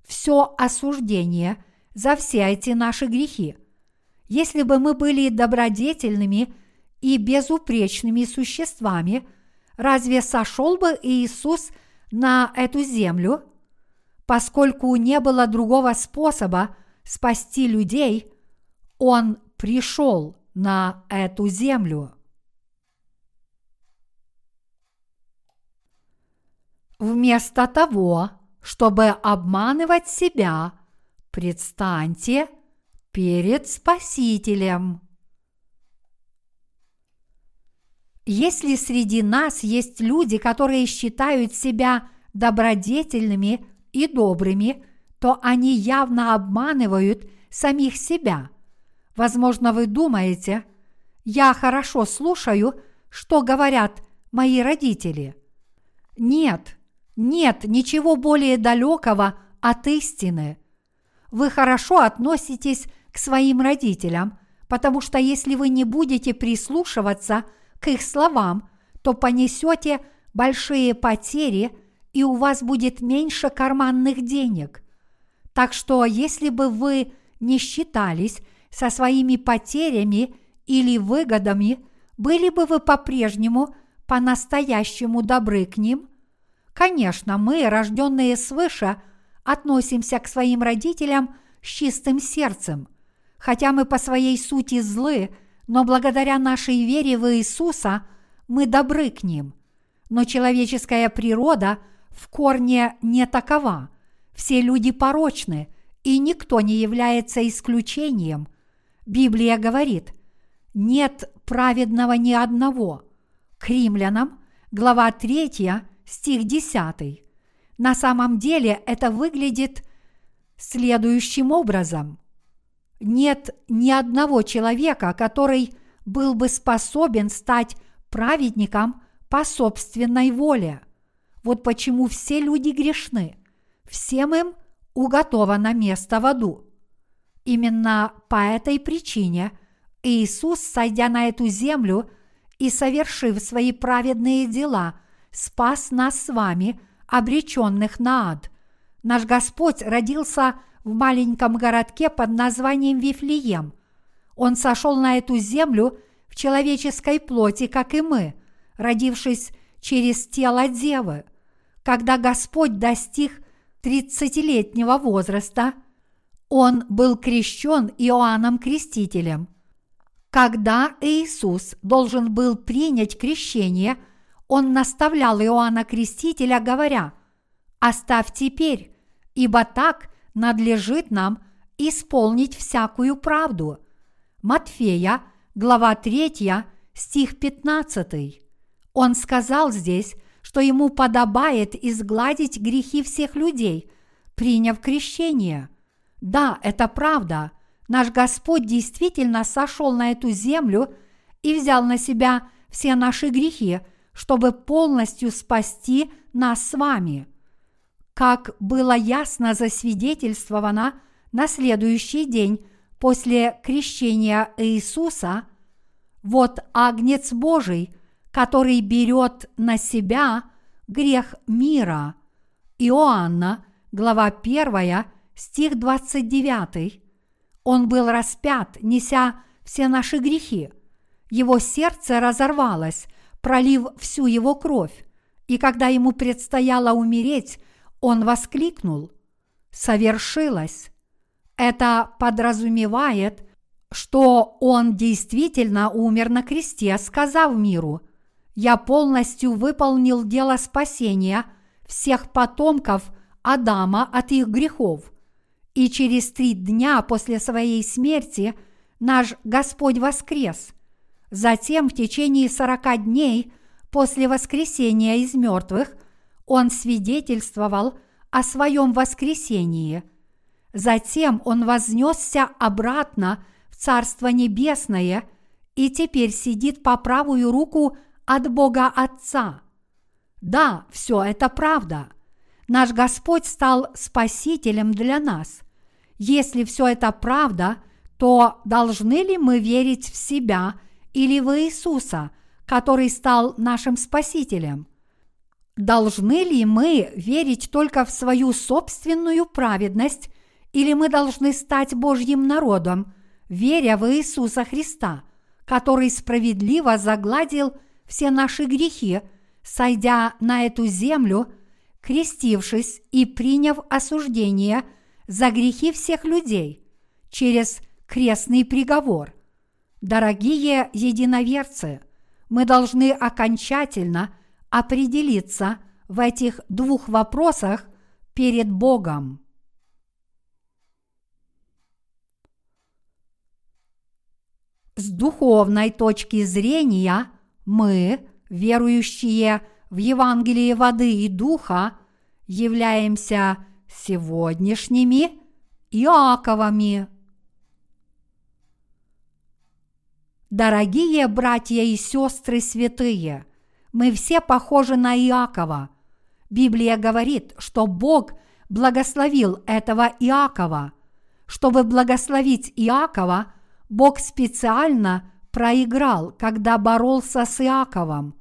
все осуждение за все эти наши грехи. Если бы мы были добродетельными и безупречными существами, разве сошел бы Иисус на эту землю? Поскольку не было другого способа спасти людей, Он пришел на эту землю. Вместо того, чтобы обманывать себя, предстаньте перед Спасителем. Если среди нас есть люди, которые считают себя добродетельными и добрыми, то они явно обманывают самих себя. Возможно, вы думаете, я хорошо слушаю, что говорят мои родители. Нет, нет ничего более далекого от истины. Вы хорошо относитесь своим родителям, потому что если вы не будете прислушиваться к их словам, то понесете большие потери и у вас будет меньше карманных денег. Так что если бы вы не считались со своими потерями или выгодами, были бы вы по-прежнему по-настоящему добры к ним – Конечно, мы, рожденные свыше, относимся к своим родителям с чистым сердцем. Хотя мы по своей сути злы, но благодаря нашей вере в Иисуса мы добры к ним. Но человеческая природа в корне не такова. Все люди порочны, и никто не является исключением. Библия говорит, нет праведного ни одного. К римлянам, глава 3, стих 10. На самом деле это выглядит следующим образом. Нет ни одного человека, который был бы способен стать праведником по собственной воле. Вот почему все люди грешны. Всем им уготовано место в аду. Именно по этой причине Иисус, сойдя на эту землю и совершив свои праведные дела – спас нас с вами, обреченных на ад. Наш Господь родился в маленьком городке под названием Вифлеем. Он сошел на эту землю в человеческой плоти, как и мы, родившись через тело девы. Когда Господь достиг тридцатилетнего возраста, он был крещен Иоанном Крестителем. Когда Иисус должен был принять крещение – он наставлял Иоанна Крестителя, говоря, «Оставь теперь, ибо так надлежит нам исполнить всякую правду». Матфея, глава 3, стих 15. Он сказал здесь, что ему подобает изгладить грехи всех людей, приняв крещение. Да, это правда. Наш Господь действительно сошел на эту землю и взял на себя все наши грехи, чтобы полностью спасти нас с вами. Как было ясно засвидетельствовано на следующий день после крещения Иисуса, вот Агнец Божий, который берет на себя грех мира. Иоанна, глава 1, стих 29. Он был распят, неся все наши грехи. Его сердце разорвалось, пролив всю его кровь, и когда ему предстояло умереть, он воскликнул «Совершилось!» Это подразумевает, что он действительно умер на кресте, сказав миру «Я полностью выполнил дело спасения всех потомков Адама от их грехов, и через три дня после своей смерти наш Господь воскрес. Затем в течение сорока дней после воскресения из мертвых Он свидетельствовал о своем воскресении. Затем Он вознесся обратно в Царство Небесное и теперь сидит по правую руку от Бога Отца. Да, все это правда. Наш Господь стал Спасителем для нас. Если все это правда, то должны ли мы верить в себя или в Иисуса, который стал нашим Спасителем? Должны ли мы верить только в свою собственную праведность, или мы должны стать Божьим народом, веря в Иисуса Христа, который справедливо загладил все наши грехи, сойдя на эту землю, крестившись и приняв осуждение за грехи всех людей через крестный приговор. Дорогие единоверцы, мы должны окончательно определиться в этих двух вопросах перед Богом. С духовной точки зрения мы, верующие в Евангелие воды и духа, являемся сегодняшними Иаковами. Дорогие братья и сестры святые, мы все похожи на Иакова. Библия говорит, что Бог благословил этого Иакова. Чтобы благословить Иакова, Бог специально проиграл, когда боролся с Иаковом.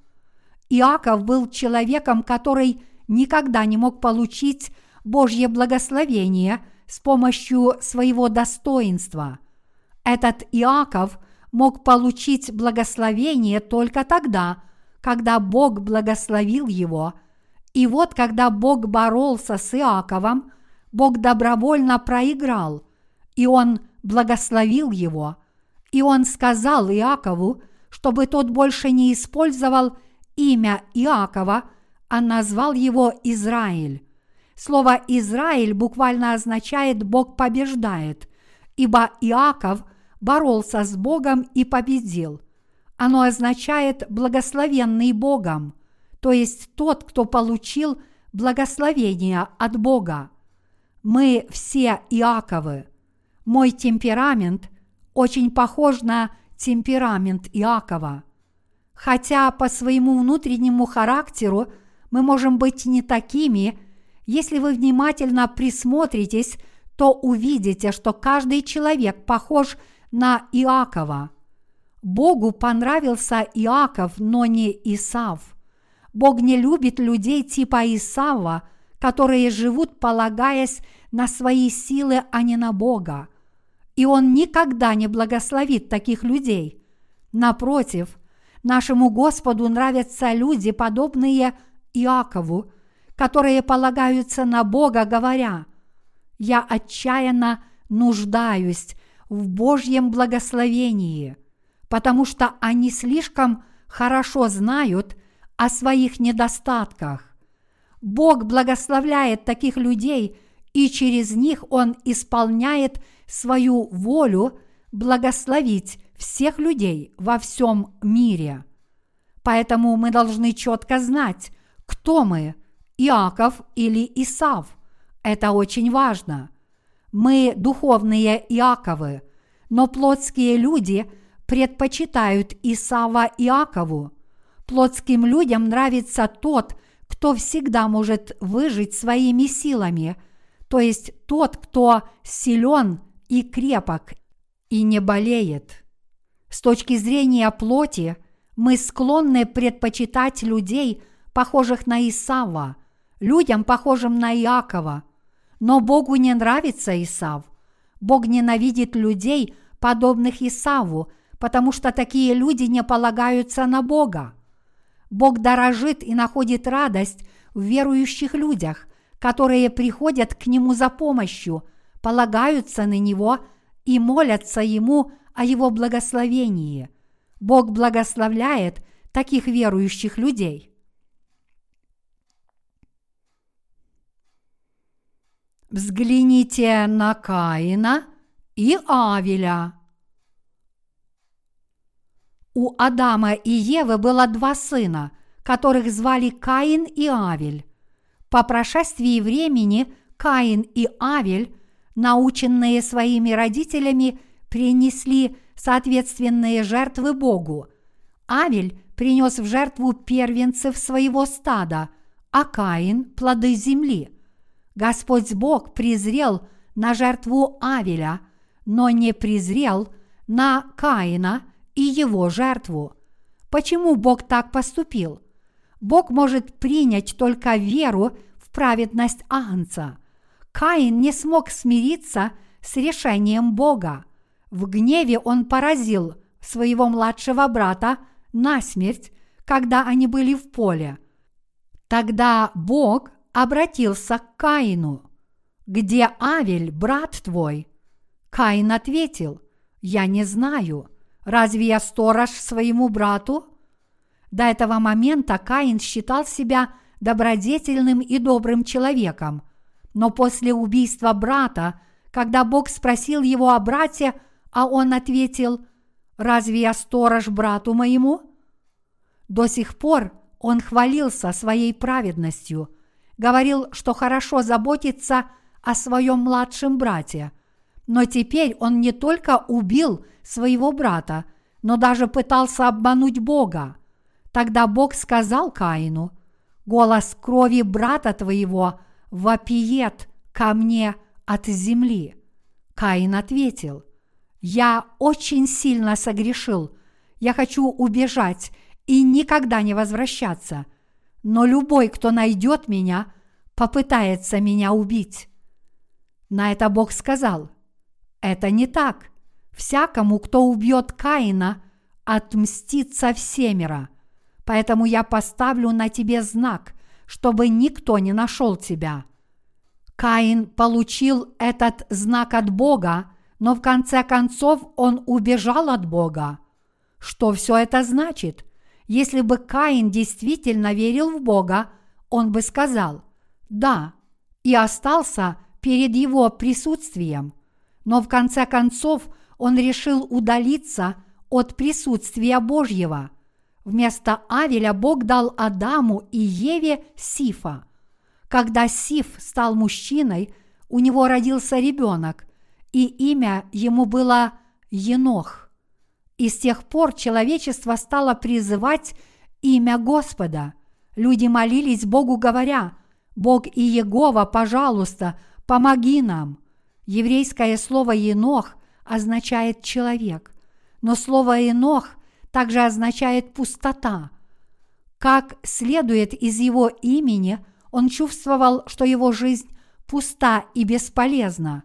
Иаков был человеком, который никогда не мог получить Божье благословение с помощью своего достоинства. Этот Иаков – мог получить благословение только тогда, когда Бог благословил его. И вот когда Бог боролся с Иаковом, Бог добровольно проиграл, и он благословил его. И он сказал Иакову, чтобы тот больше не использовал имя Иакова, а назвал его Израиль. Слово «Израиль» буквально означает «Бог побеждает», ибо Иаков – боролся с Богом и победил. Оно означает благословенный Богом, то есть тот, кто получил благословение от Бога. Мы все Иаковы. Мой темперамент очень похож на темперамент Иакова. Хотя по своему внутреннему характеру мы можем быть не такими, если вы внимательно присмотритесь, то увидите, что каждый человек похож на Иакова. Богу понравился Иаков, но не Исав. Бог не любит людей типа Исава, которые живут, полагаясь на свои силы, а не на Бога. И Он никогда не благословит таких людей. Напротив, нашему Господу нравятся люди, подобные Иакову, которые полагаются на Бога, говоря, «Я отчаянно нуждаюсь в Божьем благословении, потому что они слишком хорошо знают о своих недостатках. Бог благословляет таких людей, и через них Он исполняет свою волю благословить всех людей во всем мире. Поэтому мы должны четко знать, кто мы, Иаков или Исав. Это очень важно – мы духовные Иаковы, но плотские люди предпочитают Исава Иакову. Плотским людям нравится тот, кто всегда может выжить своими силами, то есть тот, кто силен и крепок и не болеет. С точки зрения плоти мы склонны предпочитать людей, похожих на Исава, людям, похожим на Иакова. Но Богу не нравится Исав. Бог ненавидит людей, подобных Исаву, потому что такие люди не полагаются на Бога. Бог дорожит и находит радость в верующих людях, которые приходят к Нему за помощью, полагаются на Него и молятся Ему о Его благословении. Бог благословляет таких верующих людей. Взгляните на Каина и Авеля. У Адама и Евы было два сына, которых звали Каин и Авель. По прошествии времени Каин и Авель, наученные своими родителями, принесли соответственные жертвы Богу. Авель принес в жертву первенцев своего стада, а Каин – плоды земли. Господь Бог презрел на жертву Авеля, но не презрел на Каина и его жертву. Почему Бог так поступил? Бог может принять только веру в праведность Агнца. Каин не смог смириться с решением Бога. В гневе он поразил своего младшего брата насмерть, когда они были в поле. Тогда Бог обратился к Каину. «Где Авель, брат твой?» Каин ответил, «Я не знаю. Разве я сторож своему брату?» До этого момента Каин считал себя добродетельным и добрым человеком, но после убийства брата, когда Бог спросил его о брате, а он ответил, «Разве я сторож брату моему?» До сих пор он хвалился своей праведностью, говорил, что хорошо заботится о своем младшем брате, но теперь он не только убил своего брата, но даже пытался обмануть Бога. Тогда Бог сказал Каину, «Голос крови брата твоего вопиет ко мне от земли». Каин ответил, «Я очень сильно согрешил, я хочу убежать и никогда не возвращаться, но любой, кто найдет меня, попытается меня убить». На это Бог сказал, «Это не так. Всякому, кто убьет Каина, отмстится всемеро. Поэтому я поставлю на тебе знак, чтобы никто не нашел тебя». Каин получил этот знак от Бога, но в конце концов он убежал от Бога. Что все это значит? Если бы Каин действительно верил в Бога, он бы сказал «да» и остался перед его присутствием. Но в конце концов он решил удалиться от присутствия Божьего. Вместо Авеля Бог дал Адаму и Еве Сифа. Когда Сиф стал мужчиной, у него родился ребенок, и имя ему было Енох. И с тех пор человечество стало призывать имя Господа. Люди молились Богу, говоря, «Бог и Егова, пожалуйста, помоги нам». Еврейское слово «енох» означает «человек», но слово «енох» также означает «пустота». Как следует из его имени, он чувствовал, что его жизнь пуста и бесполезна.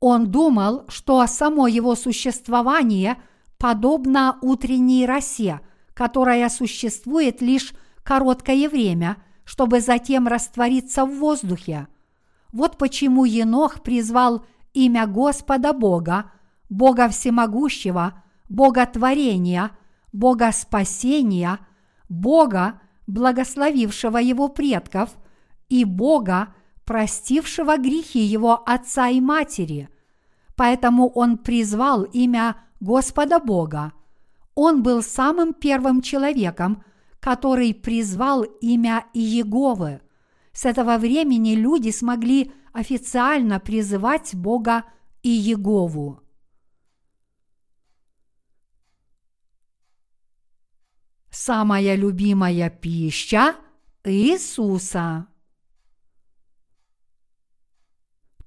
Он думал, что само его существование подобно утренней росе, которая существует лишь короткое время, чтобы затем раствориться в воздухе. Вот почему Енох призвал имя Господа Бога, Бога Всемогущего, Бога Творения, Бога Спасения, Бога, благословившего его предков, и Бога, простившего грехи его отца и матери. Поэтому он призвал имя Господа Бога. Он был самым первым человеком, который призвал имя Иеговы. С этого времени люди смогли официально призывать Бога Иегову. Самая любимая пища Иисуса.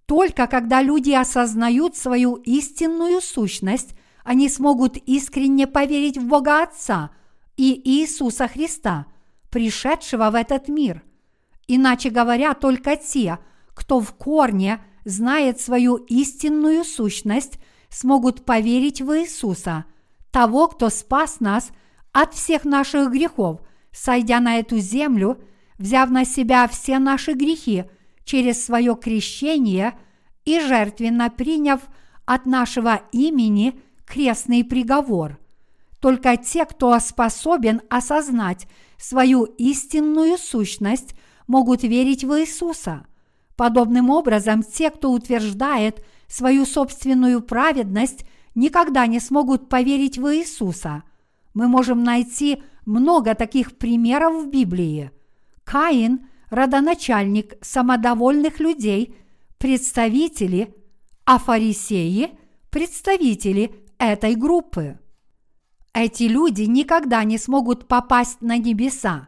Только когда люди осознают свою истинную сущность, они смогут искренне поверить в Бога Отца и Иисуса Христа, пришедшего в этот мир. Иначе говоря, только те, кто в корне знает свою истинную сущность, смогут поверить в Иисуса, того, кто спас нас от всех наших грехов, сойдя на эту землю, взяв на себя все наши грехи – через свое крещение и жертвенно приняв от нашего имени крестный приговор. Только те, кто способен осознать свою истинную сущность, могут верить в Иисуса. Подобным образом, те, кто утверждает свою собственную праведность, никогда не смогут поверить в Иисуса. Мы можем найти много таких примеров в Библии. Каин родоначальник самодовольных людей, представители, а фарисеи – представители этой группы. Эти люди никогда не смогут попасть на небеса,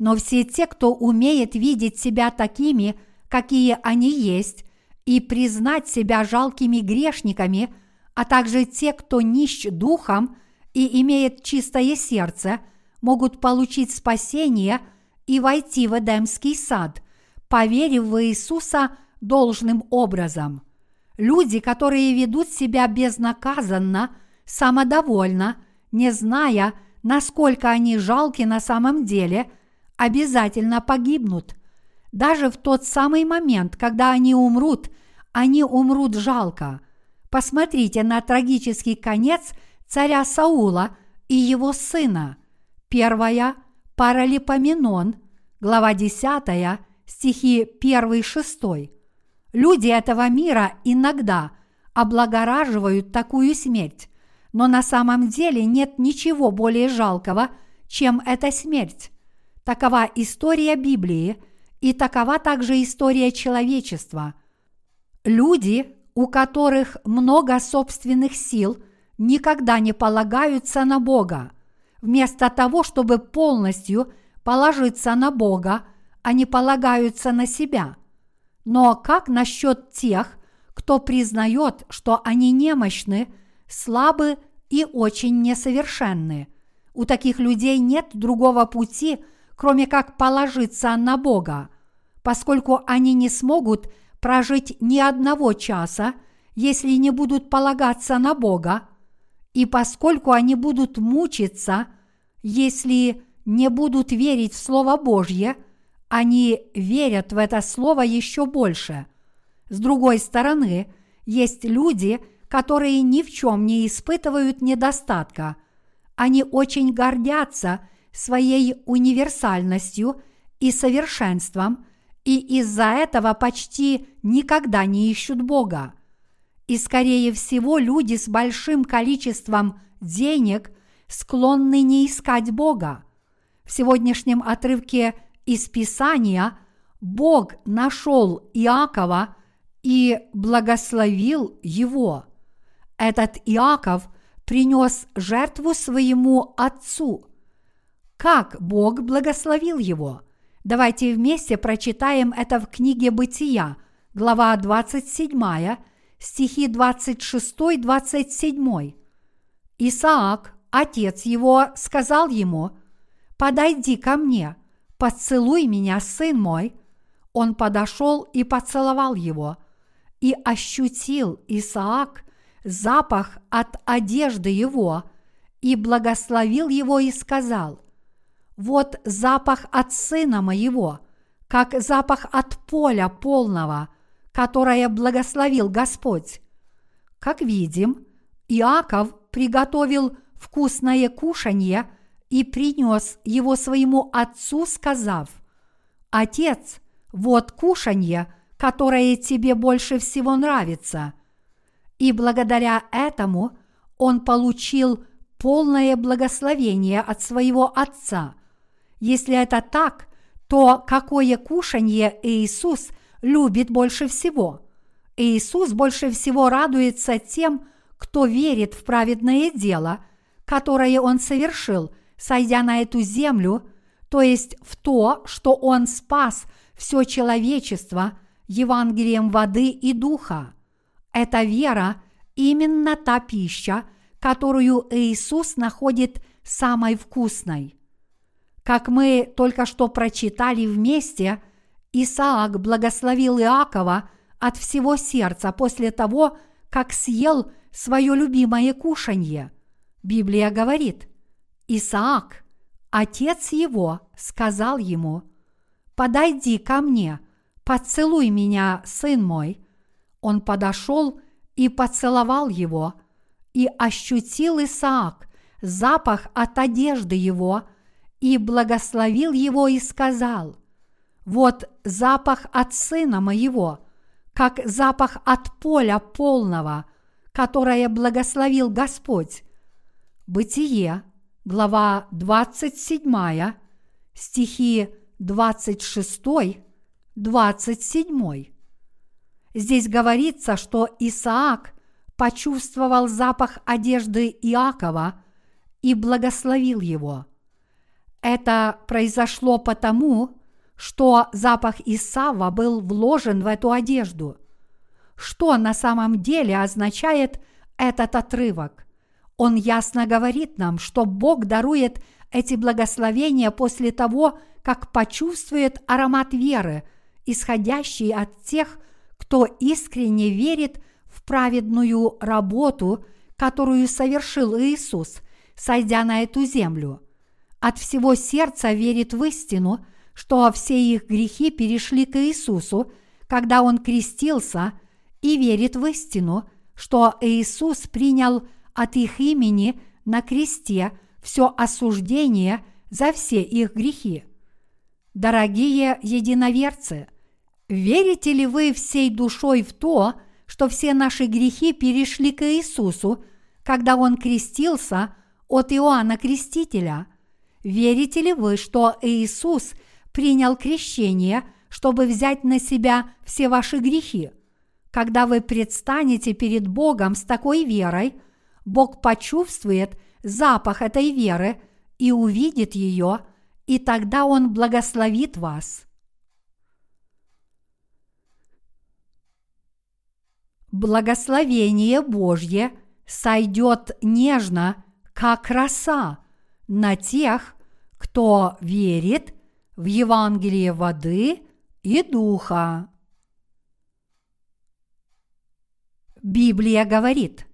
но все те, кто умеет видеть себя такими, какие они есть, и признать себя жалкими грешниками, а также те, кто нищ духом и имеет чистое сердце, могут получить спасение – и войти в Эдемский сад, поверив в Иисуса должным образом. Люди, которые ведут себя безнаказанно, самодовольно, не зная, насколько они жалки на самом деле, обязательно погибнут. Даже в тот самый момент, когда они умрут, они умрут жалко. Посмотрите на трагический конец царя Саула и его сына. Первая – Паралипоменон, глава 10, стихи 1-6. Люди этого мира иногда облагораживают такую смерть, но на самом деле нет ничего более жалкого, чем эта смерть. Такова история Библии, и такова также история человечества. Люди, у которых много собственных сил, никогда не полагаются на Бога – вместо того, чтобы полностью положиться на Бога, они полагаются на себя. Но как насчет тех, кто признает, что они немощны, слабы и очень несовершенны? У таких людей нет другого пути, кроме как положиться на Бога, поскольку они не смогут прожить ни одного часа, если не будут полагаться на Бога, и поскольку они будут мучиться, если не будут верить в Слово Божье, они верят в это Слово еще больше. С другой стороны, есть люди, которые ни в чем не испытывают недостатка. Они очень гордятся своей универсальностью и совершенством, и из-за этого почти никогда не ищут Бога. И, скорее всего, люди с большим количеством денег склонны не искать Бога. В сегодняшнем отрывке из Писания Бог нашел Иакова и благословил его. Этот Иаков принес жертву своему отцу. Как Бог благословил его? Давайте вместе прочитаем это в книге Бытия, глава 27, стихи 26-27. Исаак, отец его, сказал ему, «Подойди ко мне, поцелуй меня, сын мой». Он подошел и поцеловал его, и ощутил Исаак запах от одежды его, и благословил его и сказал, «Вот запах от сына моего, как запах от поля полного – которое благословил Господь. Как видим, Иаков приготовил вкусное кушанье и принес его своему отцу, сказав, «Отец, вот кушанье, которое тебе больше всего нравится». И благодаря этому он получил полное благословение от своего отца. Если это так, то какое кушанье Иисус – любит больше всего. Иисус больше всего радуется тем, кто верит в праведное дело, которое Он совершил сойдя на эту землю, то есть в то, что Он спас все человечество Евангелием воды и духа. Эта вера именно та пища, которую Иисус находит самой вкусной. Как мы только что прочитали вместе, Исаак благословил Иакова от всего сердца после того, как съел свое любимое кушанье. Библия говорит, Исаак, отец его, сказал ему, «Подойди ко мне, поцелуй меня, сын мой». Он подошел и поцеловал его, и ощутил Исаак запах от одежды его, и благословил его и сказал, «Вот запах от сына моего, как запах от поля полного, которое благословил Господь». Бытие, глава 27, стихи 26, 27. Здесь говорится, что Исаак почувствовал запах одежды Иакова и благословил его. Это произошло потому, что запах Исава был вложен в эту одежду. Что на самом деле означает этот отрывок? Он ясно говорит нам, что Бог дарует эти благословения после того, как почувствует аромат веры, исходящий от тех, кто искренне верит в праведную работу, которую совершил Иисус, сойдя на эту землю. От всего сердца верит в истину, что все их грехи перешли к Иисусу, когда Он крестился, и верит в истину, что Иисус принял от их имени на кресте все осуждение за все их грехи. Дорогие единоверцы, верите ли вы всей душой в то, что все наши грехи перешли к Иисусу, когда Он крестился от Иоанна Крестителя? Верите ли вы, что Иисус принял крещение, чтобы взять на себя все ваши грехи? Когда вы предстанете перед Богом с такой верой, Бог почувствует запах этой веры и увидит ее, и тогда Он благословит вас. Благословение Божье сойдет нежно, как роса, на тех, кто верит в Евангелие воды и духа. Библия говорит,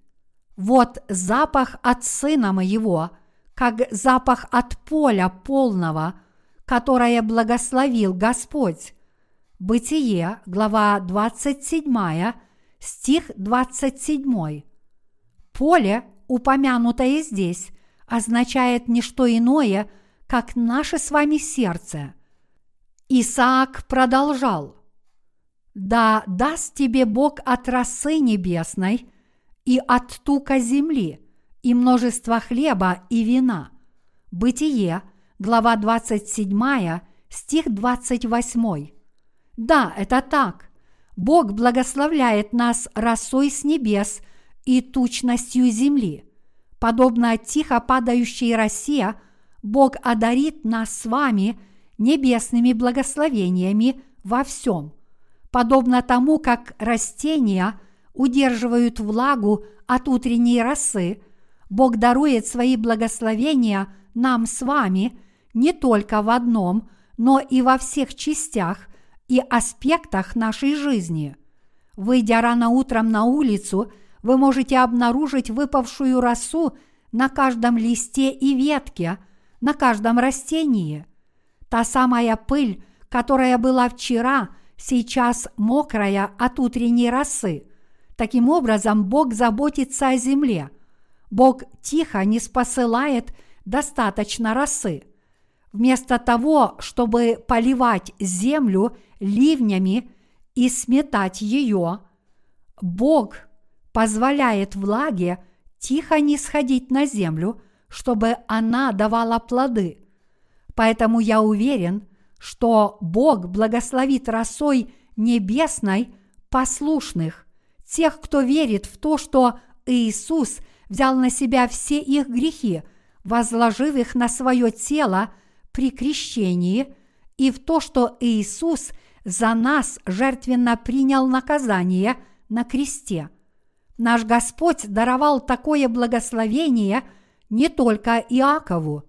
вот запах от сына моего, как запах от поля полного, которое благословил Господь. Бытие, глава 27, стих 27. Поле, упомянутое здесь, означает не что иное, как наше с вами сердце. Исаак продолжал. «Да даст тебе Бог от росы небесной и от тука земли, и множество хлеба и вина». Бытие, глава 27, стих 28. Да, это так. Бог благословляет нас росой с небес и тучностью земли. Подобно тихо падающей росе, Бог одарит нас с вами небесными благословениями во всем, подобно тому, как растения удерживают влагу от утренней росы, Бог дарует свои благословения нам с вами не только в одном, но и во всех частях и аспектах нашей жизни. Выйдя рано утром на улицу – вы можете обнаружить выпавшую росу на каждом листе и ветке, на каждом растении. Та самая пыль, которая была вчера, сейчас мокрая от утренней росы. Таким образом, Бог заботится о земле. Бог тихо не спосылает достаточно росы. Вместо того, чтобы поливать землю ливнями и сметать ее, Бог позволяет влаге тихо не сходить на землю, чтобы она давала плоды. Поэтому я уверен, что Бог благословит росой небесной послушных, тех, кто верит в то, что Иисус взял на себя все их грехи, возложив их на свое тело при крещении и в то, что Иисус за нас жертвенно принял наказание на кресте. Наш Господь даровал такое благословение не только Иакову.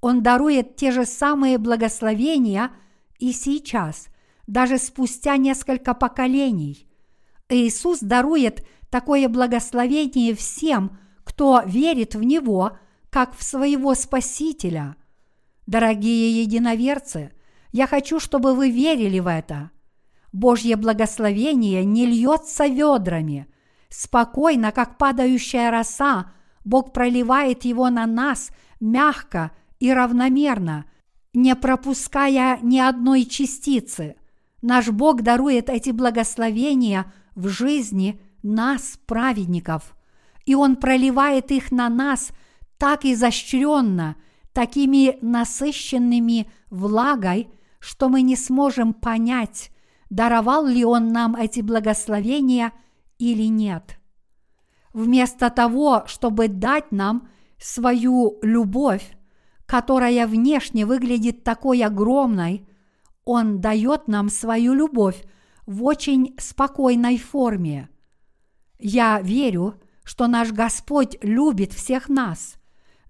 Он дарует те же самые благословения и сейчас, даже спустя несколько поколений. Иисус дарует такое благословение всем, кто верит в Него, как в своего Спасителя. Дорогие единоверцы, я хочу, чтобы вы верили в это. Божье благословение не льется ведрами. Спокойно, как падающая роса, Бог проливает его на нас мягко и равномерно, не пропуская ни одной частицы. Наш Бог дарует эти благословения в жизни нас, праведников, и Он проливает их на нас так изощренно, такими насыщенными влагой, что мы не сможем понять, даровал ли Он нам эти благословения или нет. Вместо того, чтобы дать нам свою любовь, которая внешне выглядит такой огромной, Он дает нам свою любовь в очень спокойной форме. Я верю, что наш Господь любит всех нас,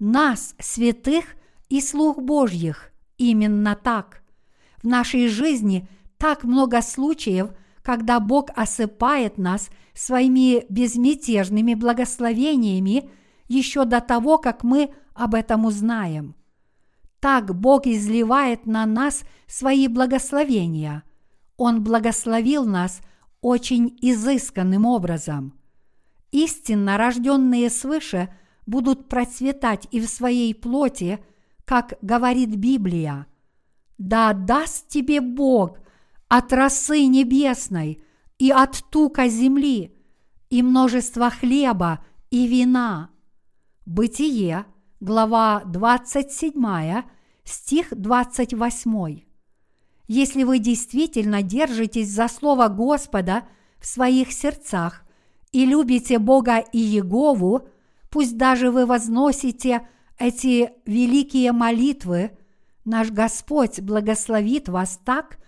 нас, святых и слух Божьих, именно так. В нашей жизни так много случаев, когда Бог осыпает нас своими безмятежными благословениями еще до того, как мы об этом узнаем. Так Бог изливает на нас свои благословения. Он благословил нас очень изысканным образом. Истинно рожденные свыше будут процветать и в своей плоти, как говорит Библия. Да даст тебе Бог от росы небесной и от тука земли, и множество хлеба и вина. Бытие, глава 27, стих 28. Если вы действительно держитесь за слово Господа в своих сердцах и любите Бога и Егову, пусть даже вы возносите эти великие молитвы, наш Господь благословит вас так,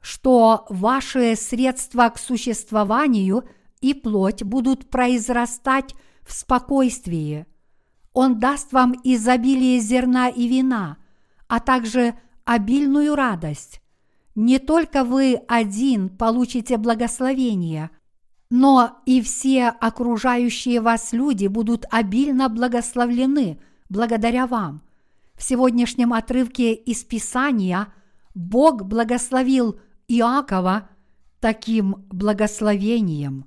что ваши средства к существованию и плоть будут произрастать в спокойствии. Он даст вам изобилие зерна и вина, а также обильную радость. Не только вы один получите благословение, но и все окружающие вас люди будут обильно благословлены благодаря вам. В сегодняшнем отрывке из Писания Бог благословил Иакова таким благословением.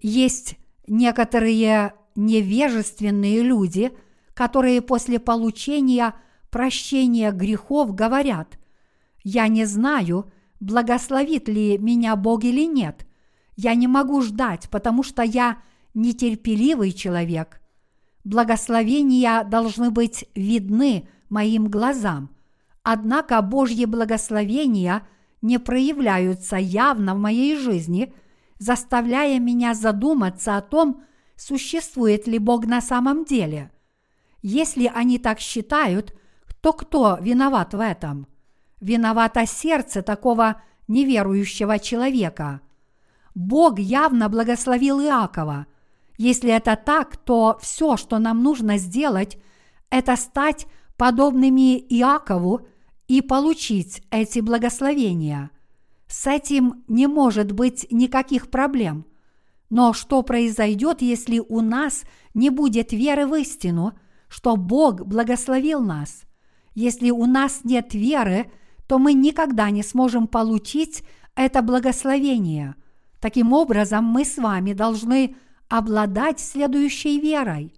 Есть некоторые невежественные люди, которые после получения прощения грехов говорят, «Я не знаю, благословит ли меня Бог или нет. Я не могу ждать, потому что я нетерпеливый человек. Благословения должны быть видны моим глазам. Однако Божьи благословения не проявляются явно в моей жизни, заставляя меня задуматься о том, существует ли Бог на самом деле. Если они так считают, то кто виноват в этом? Виновато сердце такого неверующего человека. Бог явно благословил Иакова. Если это так, то все, что нам нужно сделать, это стать подобными Иакову и получить эти благословения. С этим не может быть никаких проблем – но что произойдет, если у нас не будет веры в истину, что Бог благословил нас? Если у нас нет веры, то мы никогда не сможем получить это благословение. Таким образом, мы с вами должны обладать следующей верой.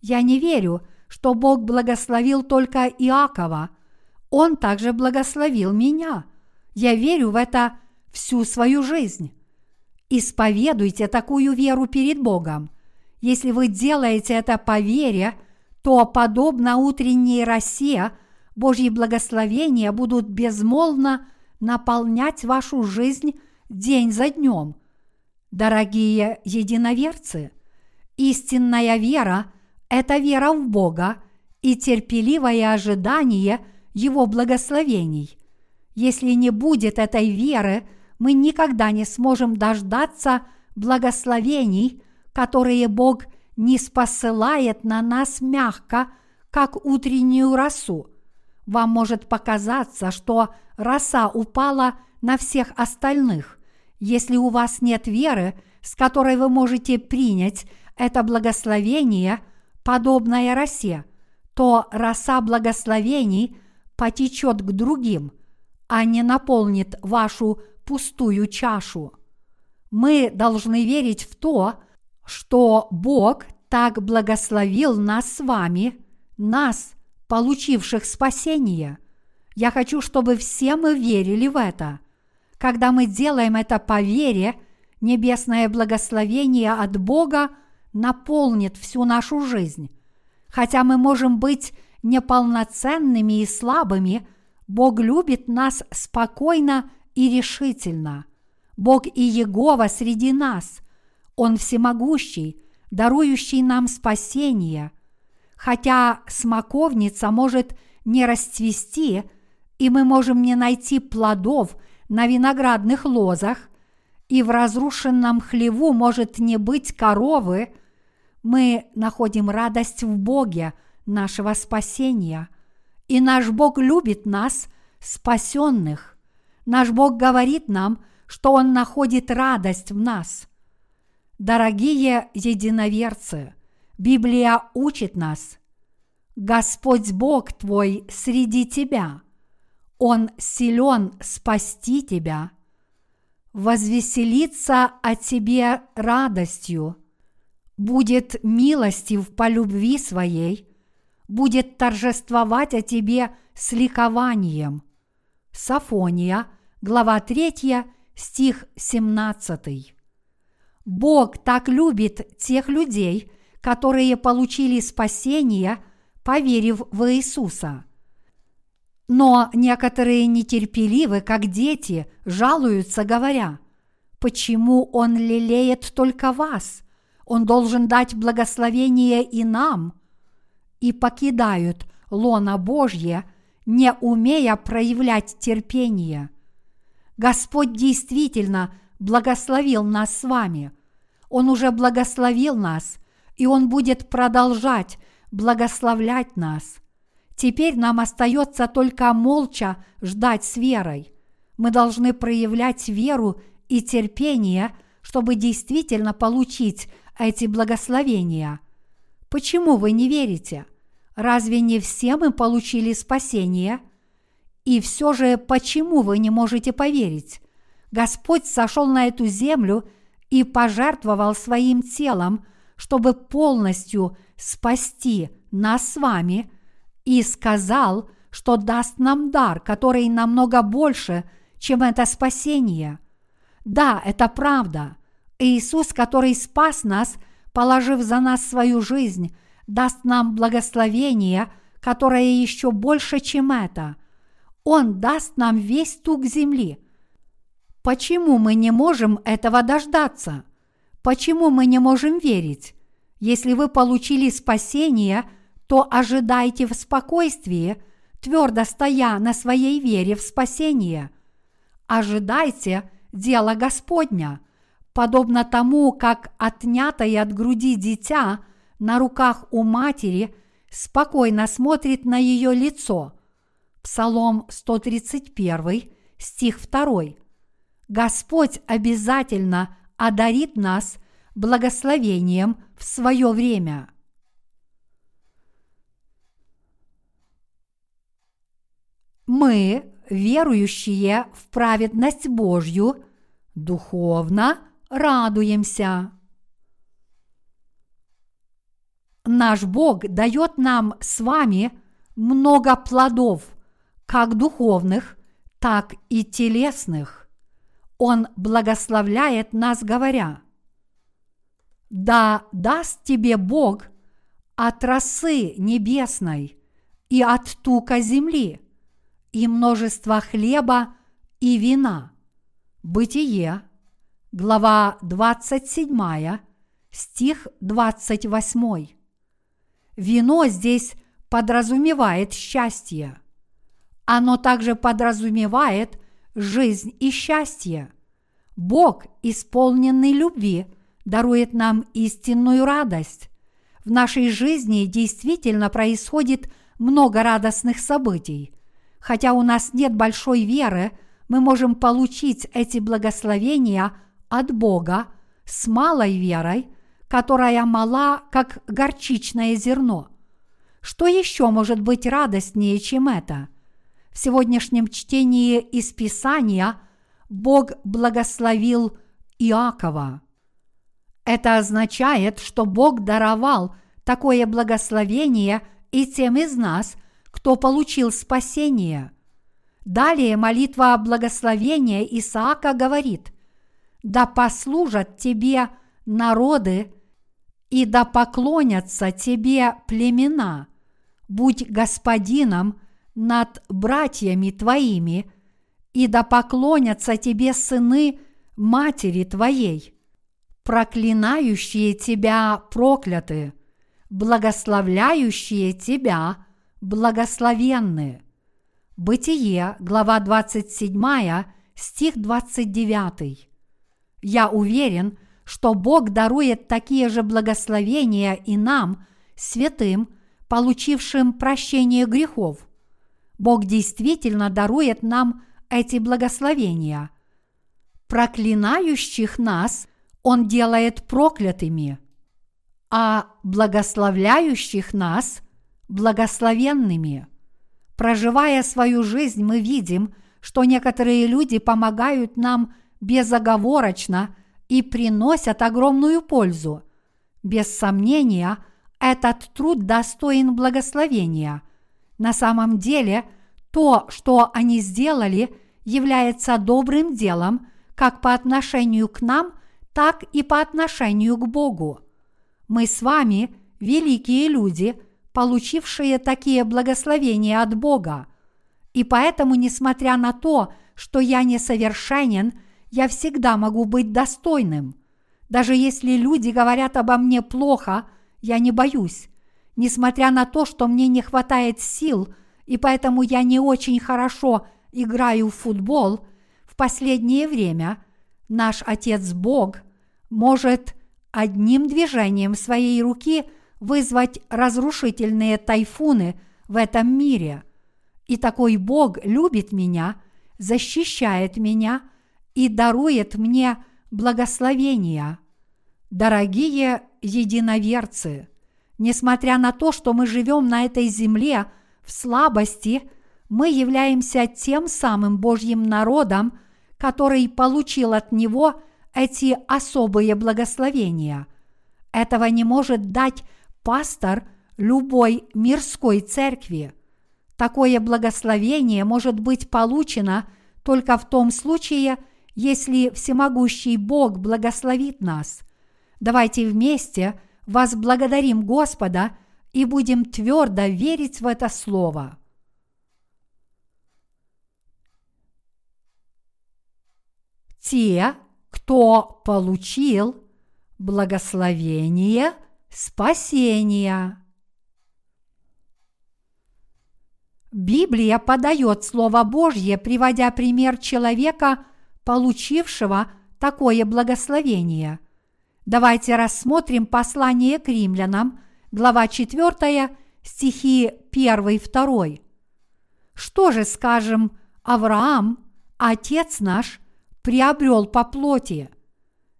Я не верю, что Бог благословил только Иакова. Он также благословил меня. Я верю в это всю свою жизнь. Исповедуйте такую веру перед Богом. Если вы делаете это по вере, то, подобно утренней росе, Божьи благословения будут безмолвно наполнять вашу жизнь день за днем. Дорогие единоверцы, истинная вера – это вера в Бога и терпеливое ожидание Его благословений. Если не будет этой веры, мы никогда не сможем дождаться благословений, которые Бог не спосылает на нас мягко, как утреннюю росу. Вам может показаться, что роса упала на всех остальных. Если у вас нет веры, с которой вы можете принять это благословение, подобное росе, то роса благословений потечет к другим, а не наполнит вашу пустую чашу. Мы должны верить в то, что Бог так благословил нас с вами, нас, получивших спасение. Я хочу, чтобы все мы верили в это. Когда мы делаем это по вере, небесное благословение от Бога наполнит всю нашу жизнь. Хотя мы можем быть неполноценными и слабыми, Бог любит нас спокойно и решительно. Бог и Егова среди нас. Он всемогущий, дарующий нам спасение. Хотя смоковница может не расцвести, и мы можем не найти плодов на виноградных лозах, и в разрушенном хлеву может не быть коровы, мы находим радость в Боге нашего спасения. И наш Бог любит нас, спасенных. Наш Бог говорит нам, что Он находит радость в нас. Дорогие единоверцы, Библия учит нас. Господь Бог твой среди тебя. Он силен спасти тебя. Возвеселиться о тебе радостью. Будет милостив по любви своей. Будет торжествовать о тебе с ликованием. Сафония, глава 3, стих 17. Бог так любит тех людей, которые получили спасение, поверив в Иисуса. Но некоторые нетерпеливы, как дети, жалуются, говоря, «Почему Он лелеет только вас? Он должен дать благословение и нам» и покидают лона Божье, не умея проявлять терпение. Господь действительно благословил нас с вами. Он уже благословил нас, и Он будет продолжать благословлять нас. Теперь нам остается только молча ждать с верой. Мы должны проявлять веру и терпение, чтобы действительно получить эти благословения. Почему вы не верите? Разве не все мы получили спасение? И все же почему вы не можете поверить? Господь сошел на эту землю и пожертвовал своим телом, чтобы полностью спасти нас с вами, и сказал, что даст нам дар, который намного больше, чем это спасение. Да, это правда. Иисус, который спас нас, положив за нас свою жизнь, даст нам благословение, которое еще больше, чем это. Он даст нам весь тук земли – Почему мы не можем этого дождаться? Почему мы не можем верить? Если вы получили спасение, то ожидайте в спокойствии, твердо стоя на своей вере в спасение. Ожидайте дела Господня, подобно тому, как отнятое от груди дитя на руках у матери спокойно смотрит на ее лицо. Псалом 131, стих 2. Господь обязательно одарит нас благословением в свое время. Мы, верующие в праведность Божью, духовно радуемся. Наш Бог дает нам с вами много плодов, как духовных, так и телесных. Он благословляет нас, говоря, «Да даст тебе Бог от росы небесной и от тука земли, и множество хлеба и вина». Бытие, глава 27, стих 28. Вино здесь подразумевает счастье. Оно также подразумевает жизнь и счастье. Бог, исполненный любви, дарует нам истинную радость. В нашей жизни действительно происходит много радостных событий. Хотя у нас нет большой веры, мы можем получить эти благословения от Бога с малой верой, которая мала, как горчичное зерно. Что еще может быть радостнее, чем это? В сегодняшнем чтении из Писания Бог благословил Иакова. Это означает, что Бог даровал такое благословение и тем из нас, кто получил спасение. Далее молитва благословения Исаака говорит, «Да послужат тебе народы, и да поклонятся тебе племена, будь господином над братьями твоими, и да поклонятся тебе сыны матери твоей» проклинающие тебя прокляты, благословляющие тебя благословенны. Бытие, глава 27, стих 29. Я уверен, что Бог дарует такие же благословения и нам, святым, получившим прощение грехов. Бог действительно дарует нам эти благословения. Проклинающих нас он делает проклятыми, а благословляющих нас благословенными. Проживая свою жизнь, мы видим, что некоторые люди помогают нам безоговорочно и приносят огромную пользу. Без сомнения, этот труд достоин благословения. На самом деле, то, что они сделали, является добрым делом как по отношению к нам, так и по отношению к Богу. Мы с вами великие люди, получившие такие благословения от Бога. И поэтому, несмотря на то, что я несовершенен, я всегда могу быть достойным. Даже если люди говорят обо мне плохо, я не боюсь. Несмотря на то, что мне не хватает сил, и поэтому я не очень хорошо играю в футбол, в последнее время – наш Отец Бог может одним движением своей руки вызвать разрушительные тайфуны в этом мире. И такой Бог любит меня, защищает меня и дарует мне благословения. Дорогие единоверцы, несмотря на то, что мы живем на этой земле в слабости, мы являемся тем самым Божьим народом, который получил от него эти особые благословения. Этого не может дать пастор любой мирской церкви. Такое благословение может быть получено только в том случае, если всемогущий Бог благословит нас. Давайте вместе возблагодарим Господа и будем твердо верить в это Слово. те, кто получил благословение спасения. Библия подает Слово Божье, приводя пример человека, получившего такое благословение. Давайте рассмотрим послание к римлянам, глава 4, стихи 1-2. Что же скажем, Авраам, отец наш, приобрел по плоти.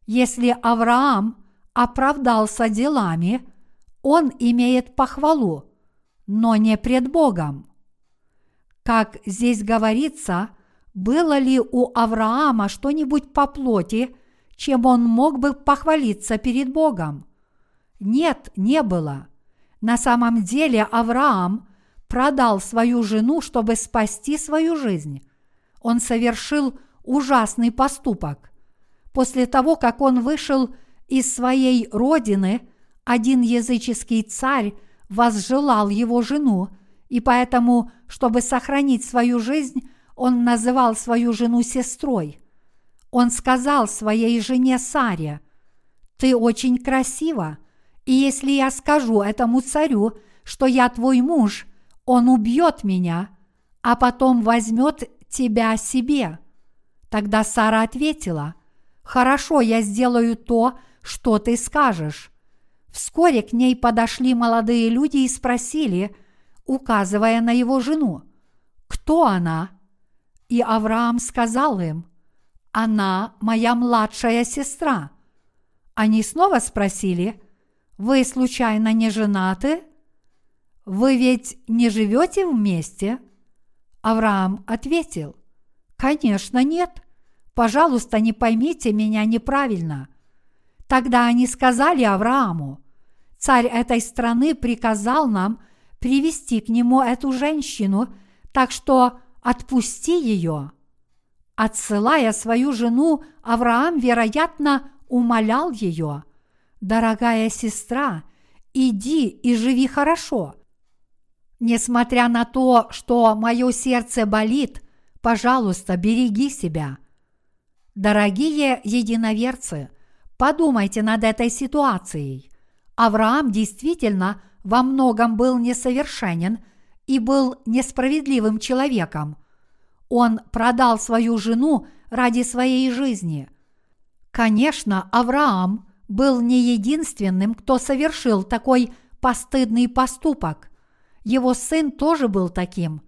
Если Авраам оправдался делами, он имеет похвалу, но не пред Богом. Как здесь говорится, было ли у Авраама что-нибудь по плоти, чем он мог бы похвалиться перед Богом? Нет, не было. На самом деле Авраам продал свою жену, чтобы спасти свою жизнь. Он совершил ужасный поступок. После того, как он вышел из своей родины, один языческий царь возжелал его жену, и поэтому, чтобы сохранить свою жизнь, он называл свою жену сестрой. Он сказал своей жене Саре, «Ты очень красива, и если я скажу этому царю, что я твой муж, он убьет меня, а потом возьмет тебя себе. Тогда Сара ответила, «Хорошо, я сделаю то, что ты скажешь». Вскоре к ней подошли молодые люди и спросили, указывая на его жену, «Кто она?» И Авраам сказал им, «Она моя младшая сестра». Они снова спросили, «Вы случайно не женаты?» «Вы ведь не живете вместе?» Авраам ответил, «Конечно нет. Пожалуйста, не поймите меня неправильно». Тогда они сказали Аврааму, «Царь этой страны приказал нам привести к нему эту женщину, так что отпусти ее». Отсылая свою жену, Авраам, вероятно, умолял ее, «Дорогая сестра, иди и живи хорошо. Несмотря на то, что мое сердце болит, пожалуйста, береги себя». Дорогие единоверцы, подумайте над этой ситуацией. Авраам действительно во многом был несовершенен и был несправедливым человеком. Он продал свою жену ради своей жизни. Конечно, Авраам был не единственным, кто совершил такой постыдный поступок. Его сын тоже был таким.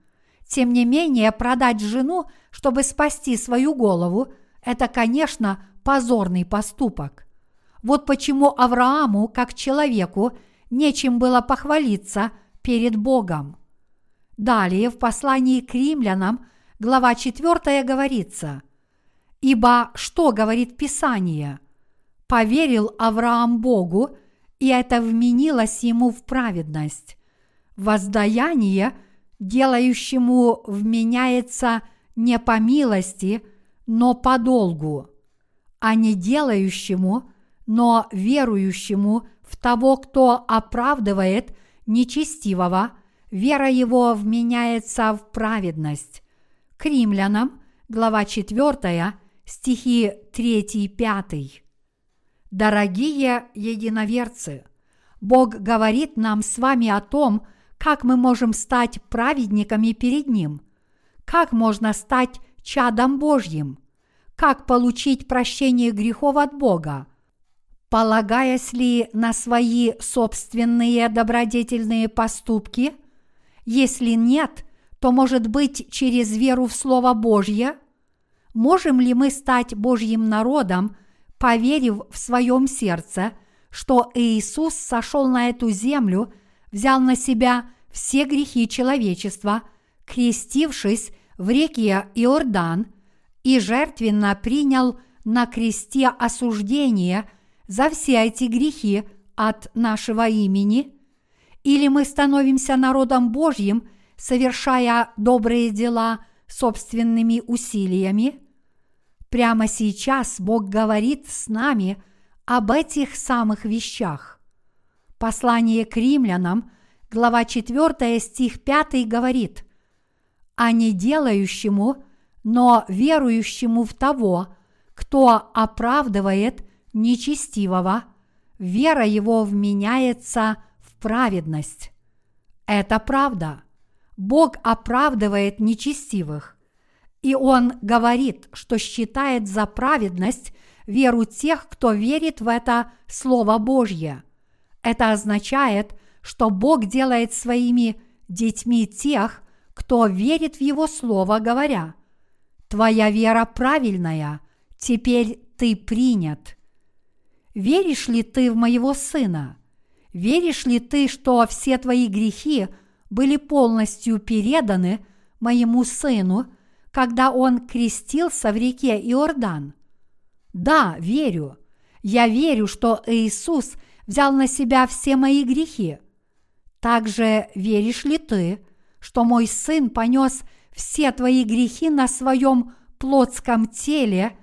Тем не менее, продать жену, чтобы спасти свою голову, это, конечно, позорный поступок. Вот почему Аврааму, как человеку, нечем было похвалиться перед Богом. Далее в послании к римлянам, глава 4 говорится, «Ибо что говорит Писание? Поверил Авраам Богу, и это вменилось ему в праведность. Воздаяние, делающему вменяется не по милости, но по долгу, а не делающему, но верующему в того, кто оправдывает нечестивого, вера его вменяется в праведность. К римлянам, глава 4, стихи 3-5. Дорогие единоверцы, Бог говорит нам с вами о том, как мы можем стать праведниками перед Ним, как можно стать чадом Божьим, как получить прощение грехов от Бога, полагаясь ли на свои собственные добродетельные поступки? Если нет, то может быть через веру в Слово Божье? Можем ли мы стать Божьим народом, поверив в своем сердце, что Иисус сошел на эту землю – взял на себя все грехи человечества, крестившись в реке Иордан и жертвенно принял на кресте осуждение за все эти грехи от нашего имени? Или мы становимся народом Божьим, совершая добрые дела собственными усилиями? Прямо сейчас Бог говорит с нами об этих самых вещах. Послание к римлянам, глава 4, стих 5 говорит, «А не делающему, но верующему в того, кто оправдывает нечестивого, вера его вменяется праведность». Это правда. Бог оправдывает нечестивых. И Он говорит, что считает за праведность веру тех, кто верит в это Слово Божье – это означает, что Бог делает своими детьми тех, кто верит в Его Слово, говоря, «Твоя вера правильная, теперь ты принят». Веришь ли ты в моего сына? Веришь ли ты, что все твои грехи были полностью переданы моему сыну, когда он крестился в реке Иордан? Да, верю. Я верю, что Иисус – взял на себя все мои грехи. Также веришь ли ты, что мой сын понес все твои грехи на своем плотском теле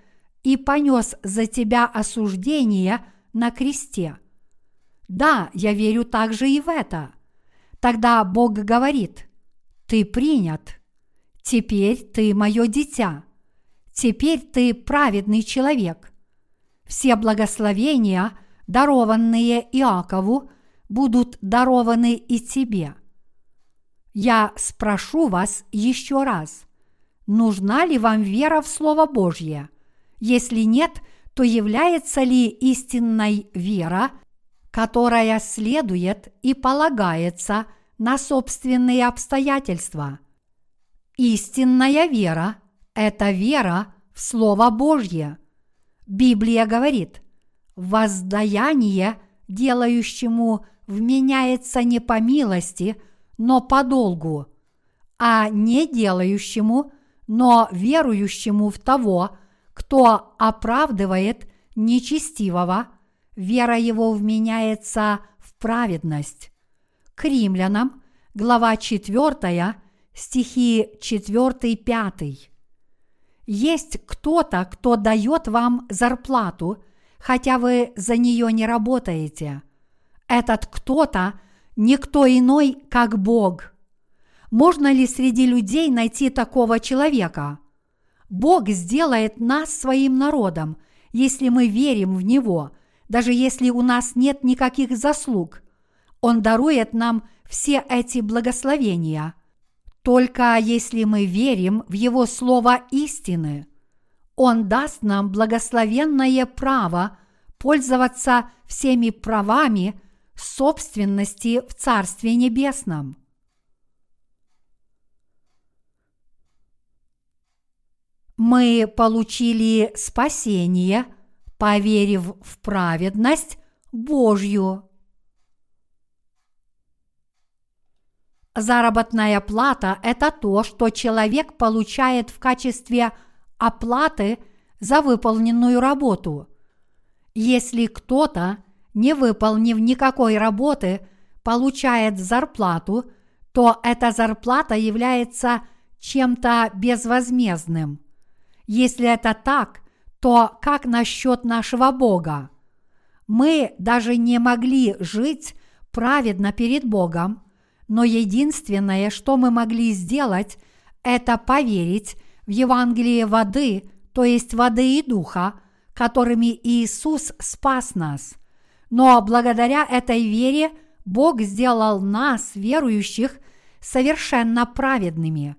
и понес за тебя осуждение на кресте? Да, я верю также и в это. Тогда Бог говорит, ты принят, теперь ты мое дитя, теперь ты праведный человек. Все благословения – дарованные Иакову, будут дарованы и тебе. Я спрошу вас еще раз, нужна ли вам вера в Слово Божье? Если нет, то является ли истинной вера, которая следует и полагается на собственные обстоятельства? Истинная вера – это вера в Слово Божье. Библия говорит, воздаяние делающему вменяется не по милости, но по долгу, а не делающему, но верующему в того, кто оправдывает нечестивого, вера его вменяется в праведность. К римлянам, глава 4, стихи 4-5. Есть кто-то, кто дает вам зарплату, хотя вы за нее не работаете. Этот кто-то никто иной, как Бог. Можно ли среди людей найти такого человека? Бог сделает нас своим народом, если мы верим в Него, даже если у нас нет никаких заслуг. Он дарует нам все эти благословения – только если мы верим в Его Слово истины. Он даст нам благословенное право пользоваться всеми правами собственности в Царстве Небесном. Мы получили спасение, поверив в праведность Божью. Заработная плата – это то, что человек получает в качестве оплаты за выполненную работу. Если кто-то, не выполнив никакой работы, получает зарплату, то эта зарплата является чем-то безвозмездным. Если это так, то как насчет нашего Бога? Мы даже не могли жить праведно перед Богом, но единственное, что мы могли сделать, это поверить в Евангелие воды, то есть воды и духа, которыми Иисус спас нас. Но благодаря этой вере Бог сделал нас, верующих, совершенно праведными.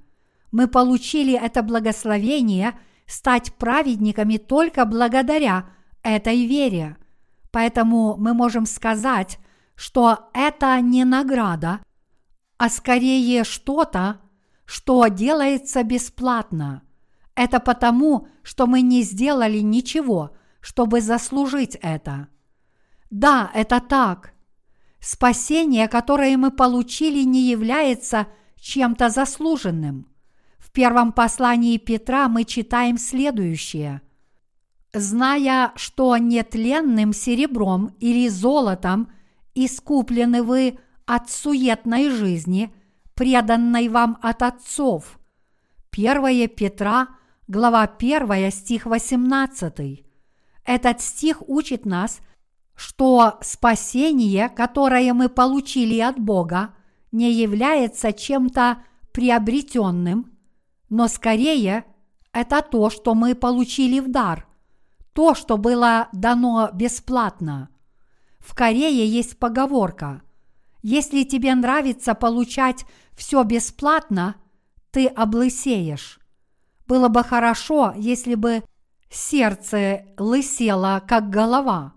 Мы получили это благословение стать праведниками только благодаря этой вере. Поэтому мы можем сказать, что это не награда – а скорее что-то, что делается бесплатно. Это потому, что мы не сделали ничего, чтобы заслужить это. Да, это так. Спасение, которое мы получили, не является чем-то заслуженным. В первом послании Петра мы читаем следующее. «Зная, что нетленным серебром или золотом искуплены вы от суетной жизни, преданной вам от отцов. 1 Петра, глава 1, стих 18. Этот стих учит нас, что спасение, которое мы получили от Бога, не является чем-то приобретенным, но скорее это то, что мы получили в дар, то, что было дано бесплатно. В Корее есть поговорка – если тебе нравится получать все бесплатно, ты облысеешь. Было бы хорошо, если бы сердце лысело, как голова.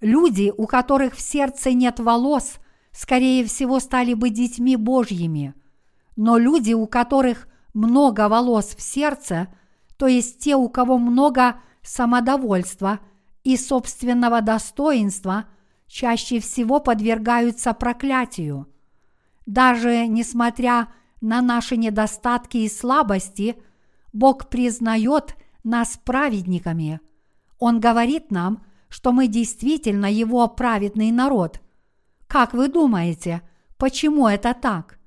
Люди, у которых в сердце нет волос, скорее всего, стали бы детьми Божьими. Но люди, у которых много волос в сердце, то есть те, у кого много самодовольства и собственного достоинства – чаще всего подвергаются проклятию. Даже несмотря на наши недостатки и слабости, Бог признает нас праведниками. Он говорит нам, что мы действительно Его праведный народ. Как вы думаете, почему это так?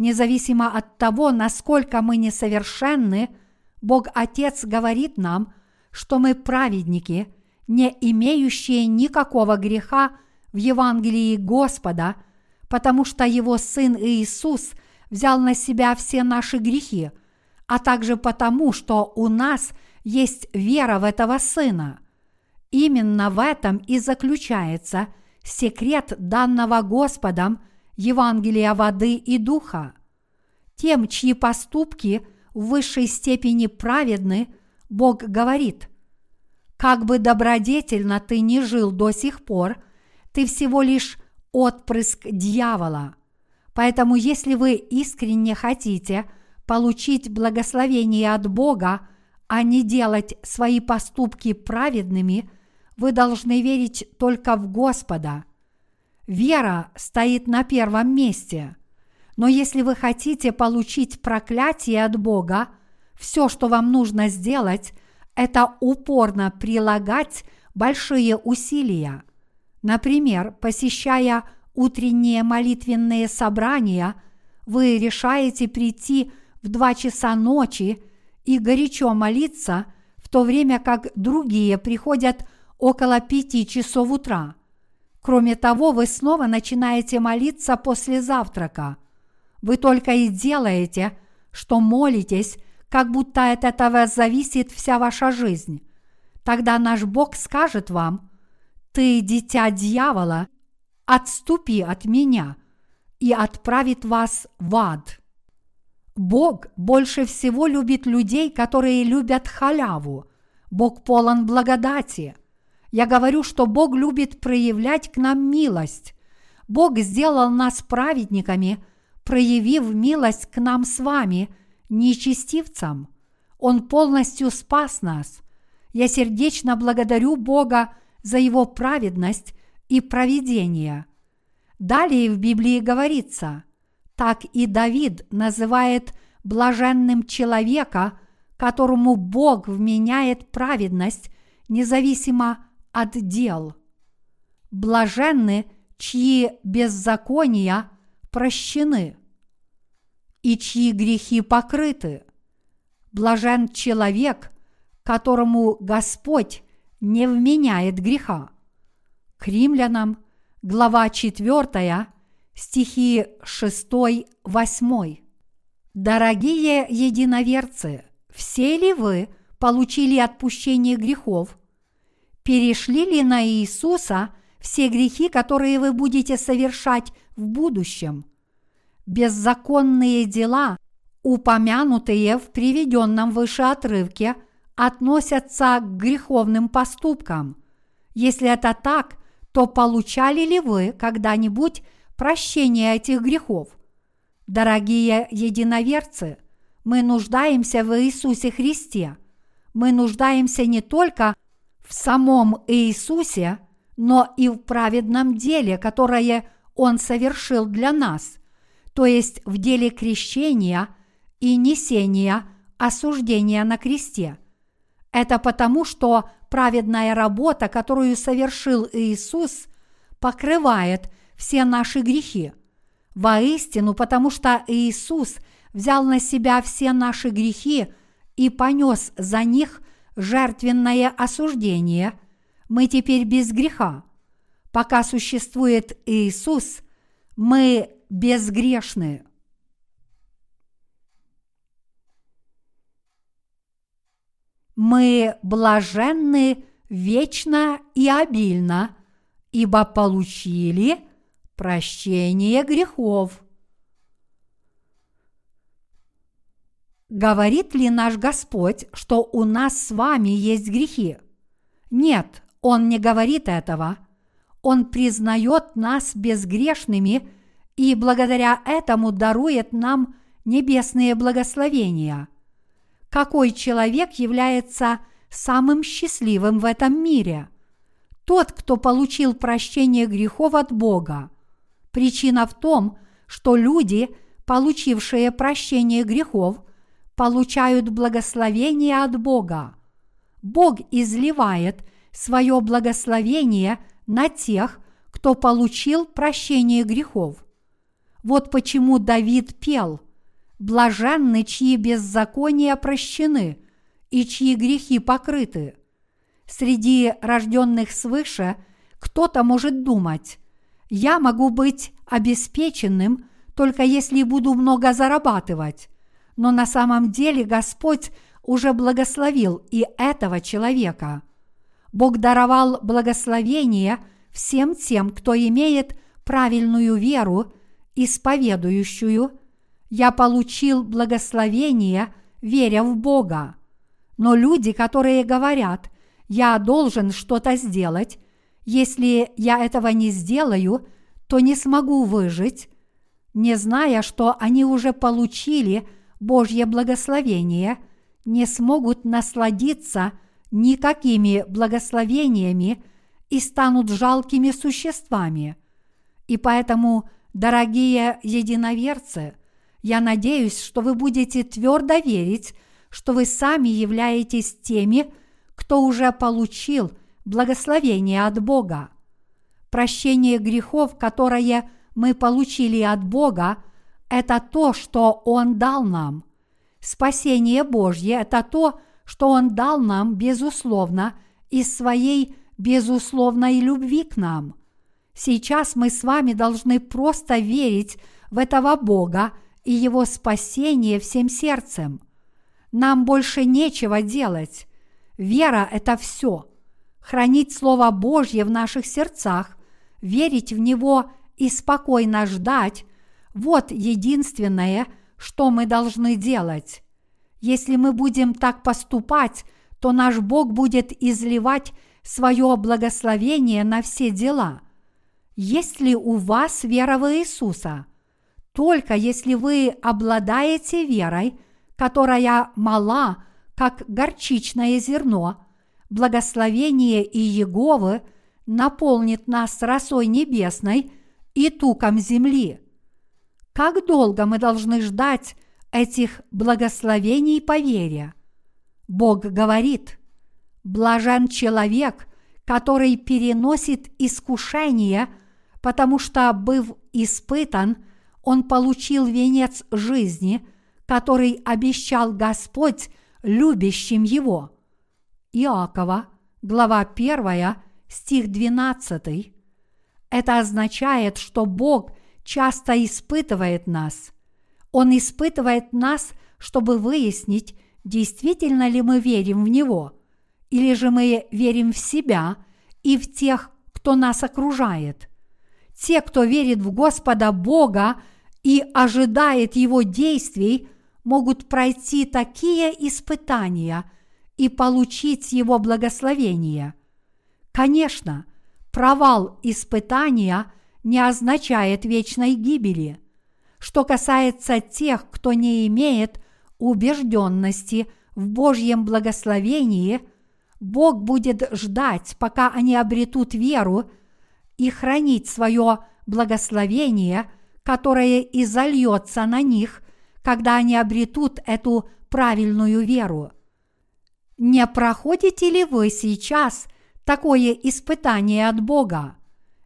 Независимо от того, насколько мы несовершенны, Бог Отец говорит нам, что мы праведники – не имеющие никакого греха в Евангелии Господа, потому что Его Сын Иисус взял на себя все наши грехи, а также потому, что у нас есть вера в этого Сына. Именно в этом и заключается секрет данного Господом Евангелия воды и духа. Тем, чьи поступки в высшей степени праведны, Бог говорит, как бы добродетельно ты ни жил до сих пор, ты всего лишь отпрыск дьявола. Поэтому если вы искренне хотите получить благословение от Бога, а не делать свои поступки праведными, вы должны верить только в Господа. Вера стоит на первом месте. Но если вы хотите получить проклятие от Бога, все, что вам нужно сделать, это упорно прилагать большие усилия. Например, посещая утренние молитвенные собрания, вы решаете прийти в два часа ночи и горячо молиться, в то время как другие приходят около пяти часов утра. Кроме того, вы снова начинаете молиться после завтрака. Вы только и делаете, что молитесь, как будто от этого зависит вся ваша жизнь. Тогда наш Бог скажет вам, «Ты дитя дьявола, отступи от меня» и отправит вас в ад. Бог больше всего любит людей, которые любят халяву. Бог полон благодати. Я говорю, что Бог любит проявлять к нам милость. Бог сделал нас праведниками, проявив милость к нам с вами, нечестивцам. Он полностью спас нас. Я сердечно благодарю Бога за Его праведность и провидение. Далее в Библии говорится, так и Давид называет блаженным человека, которому Бог вменяет праведность независимо от дел. Блаженны, чьи беззакония прощены и чьи грехи покрыты. Блажен человек, которому Господь не вменяет греха. К римлянам, глава 4, стихи 6-8. Дорогие единоверцы, все ли вы получили отпущение грехов Перешли ли на Иисуса все грехи, которые вы будете совершать в будущем? Беззаконные дела, упомянутые в приведенном выше отрывке, относятся к греховным поступкам. Если это так, то получали ли вы когда-нибудь прощение этих грехов? Дорогие единоверцы, мы нуждаемся в Иисусе Христе. Мы нуждаемся не только самом Иисусе, но и в праведном деле, которое Он совершил для нас, то есть в деле крещения и несения осуждения на кресте. Это потому, что праведная работа, которую совершил Иисус, покрывает все наши грехи. Воистину, потому что Иисус взял на себя все наши грехи и понес за них жертвенное осуждение, мы теперь без греха. Пока существует Иисус, мы безгрешны. Мы блаженны вечно и обильно, ибо получили прощение грехов. Говорит ли наш Господь, что у нас с вами есть грехи? Нет, Он не говорит этого. Он признает нас безгрешными и благодаря этому дарует нам небесные благословения. Какой человек является самым счастливым в этом мире? Тот, кто получил прощение грехов от Бога. Причина в том, что люди, получившие прощение грехов – получают благословение от Бога. Бог изливает свое благословение на тех, кто получил прощение грехов. Вот почему Давид пел «Блаженны, чьи беззакония прощены и чьи грехи покрыты». Среди рожденных свыше кто-то может думать «Я могу быть обеспеченным, только если буду много зарабатывать» но на самом деле Господь уже благословил и этого человека. Бог даровал благословение всем тем, кто имеет правильную веру, исповедующую, я получил благословение, веря в Бога. Но люди, которые говорят, я должен что-то сделать, если я этого не сделаю, то не смогу выжить, не зная, что они уже получили Божье благословение, не смогут насладиться никакими благословениями и станут жалкими существами. И поэтому, дорогие единоверцы, я надеюсь, что вы будете твердо верить, что вы сами являетесь теми, кто уже получил благословение от Бога. Прощение грехов, которое мы получили от Бога, это то, что Он дал нам. Спасение Божье – это то, что Он дал нам безусловно из своей безусловной любви к нам. Сейчас мы с вами должны просто верить в этого Бога и Его спасение всем сердцем. Нам больше нечего делать. Вера – это все. Хранить Слово Божье в наших сердцах, верить в Него и спокойно ждать – вот единственное, что мы должны делать. Если мы будем так поступать, то наш Бог будет изливать свое благословение на все дела. Есть ли у вас вера в Иисуса? Только если вы обладаете верой, которая мала, как горчичное зерно, благословение Иеговы наполнит нас росой небесной и туком земли. Как долго мы должны ждать этих благословений по вере? Бог говорит, блажен человек, который переносит искушение, потому что, быв испытан, он получил венец жизни, который обещал Господь любящим его. Иакова, глава 1, стих 12. Это означает, что Бог часто испытывает нас. Он испытывает нас, чтобы выяснить, действительно ли мы верим в Него, или же мы верим в себя и в тех, кто нас окружает. Те, кто верит в Господа Бога и ожидает Его действий, могут пройти такие испытания и получить Его благословение. Конечно, провал испытания не означает вечной гибели. Что касается тех, кто не имеет убежденности в Божьем благословении, Бог будет ждать, пока они обретут веру и хранить свое благословение, которое изольется на них – когда они обретут эту правильную веру. Не проходите ли вы сейчас такое испытание от Бога?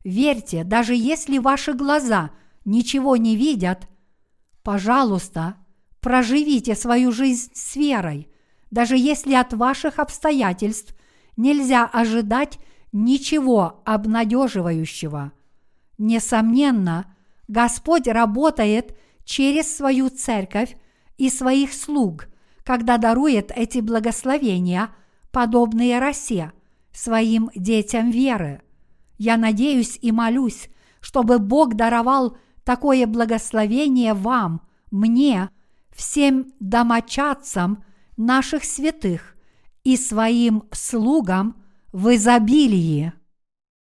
Верьте, даже если ваши глаза ничего не видят, пожалуйста, проживите свою жизнь с верой, даже если от ваших обстоятельств нельзя ожидать ничего обнадеживающего. Несомненно, Господь работает через свою церковь и своих слуг, когда дарует эти благословения, подобные росе, своим детям веры. Я надеюсь и молюсь, чтобы Бог даровал такое благословение вам, мне, всем домочадцам наших святых и своим слугам в изобилии.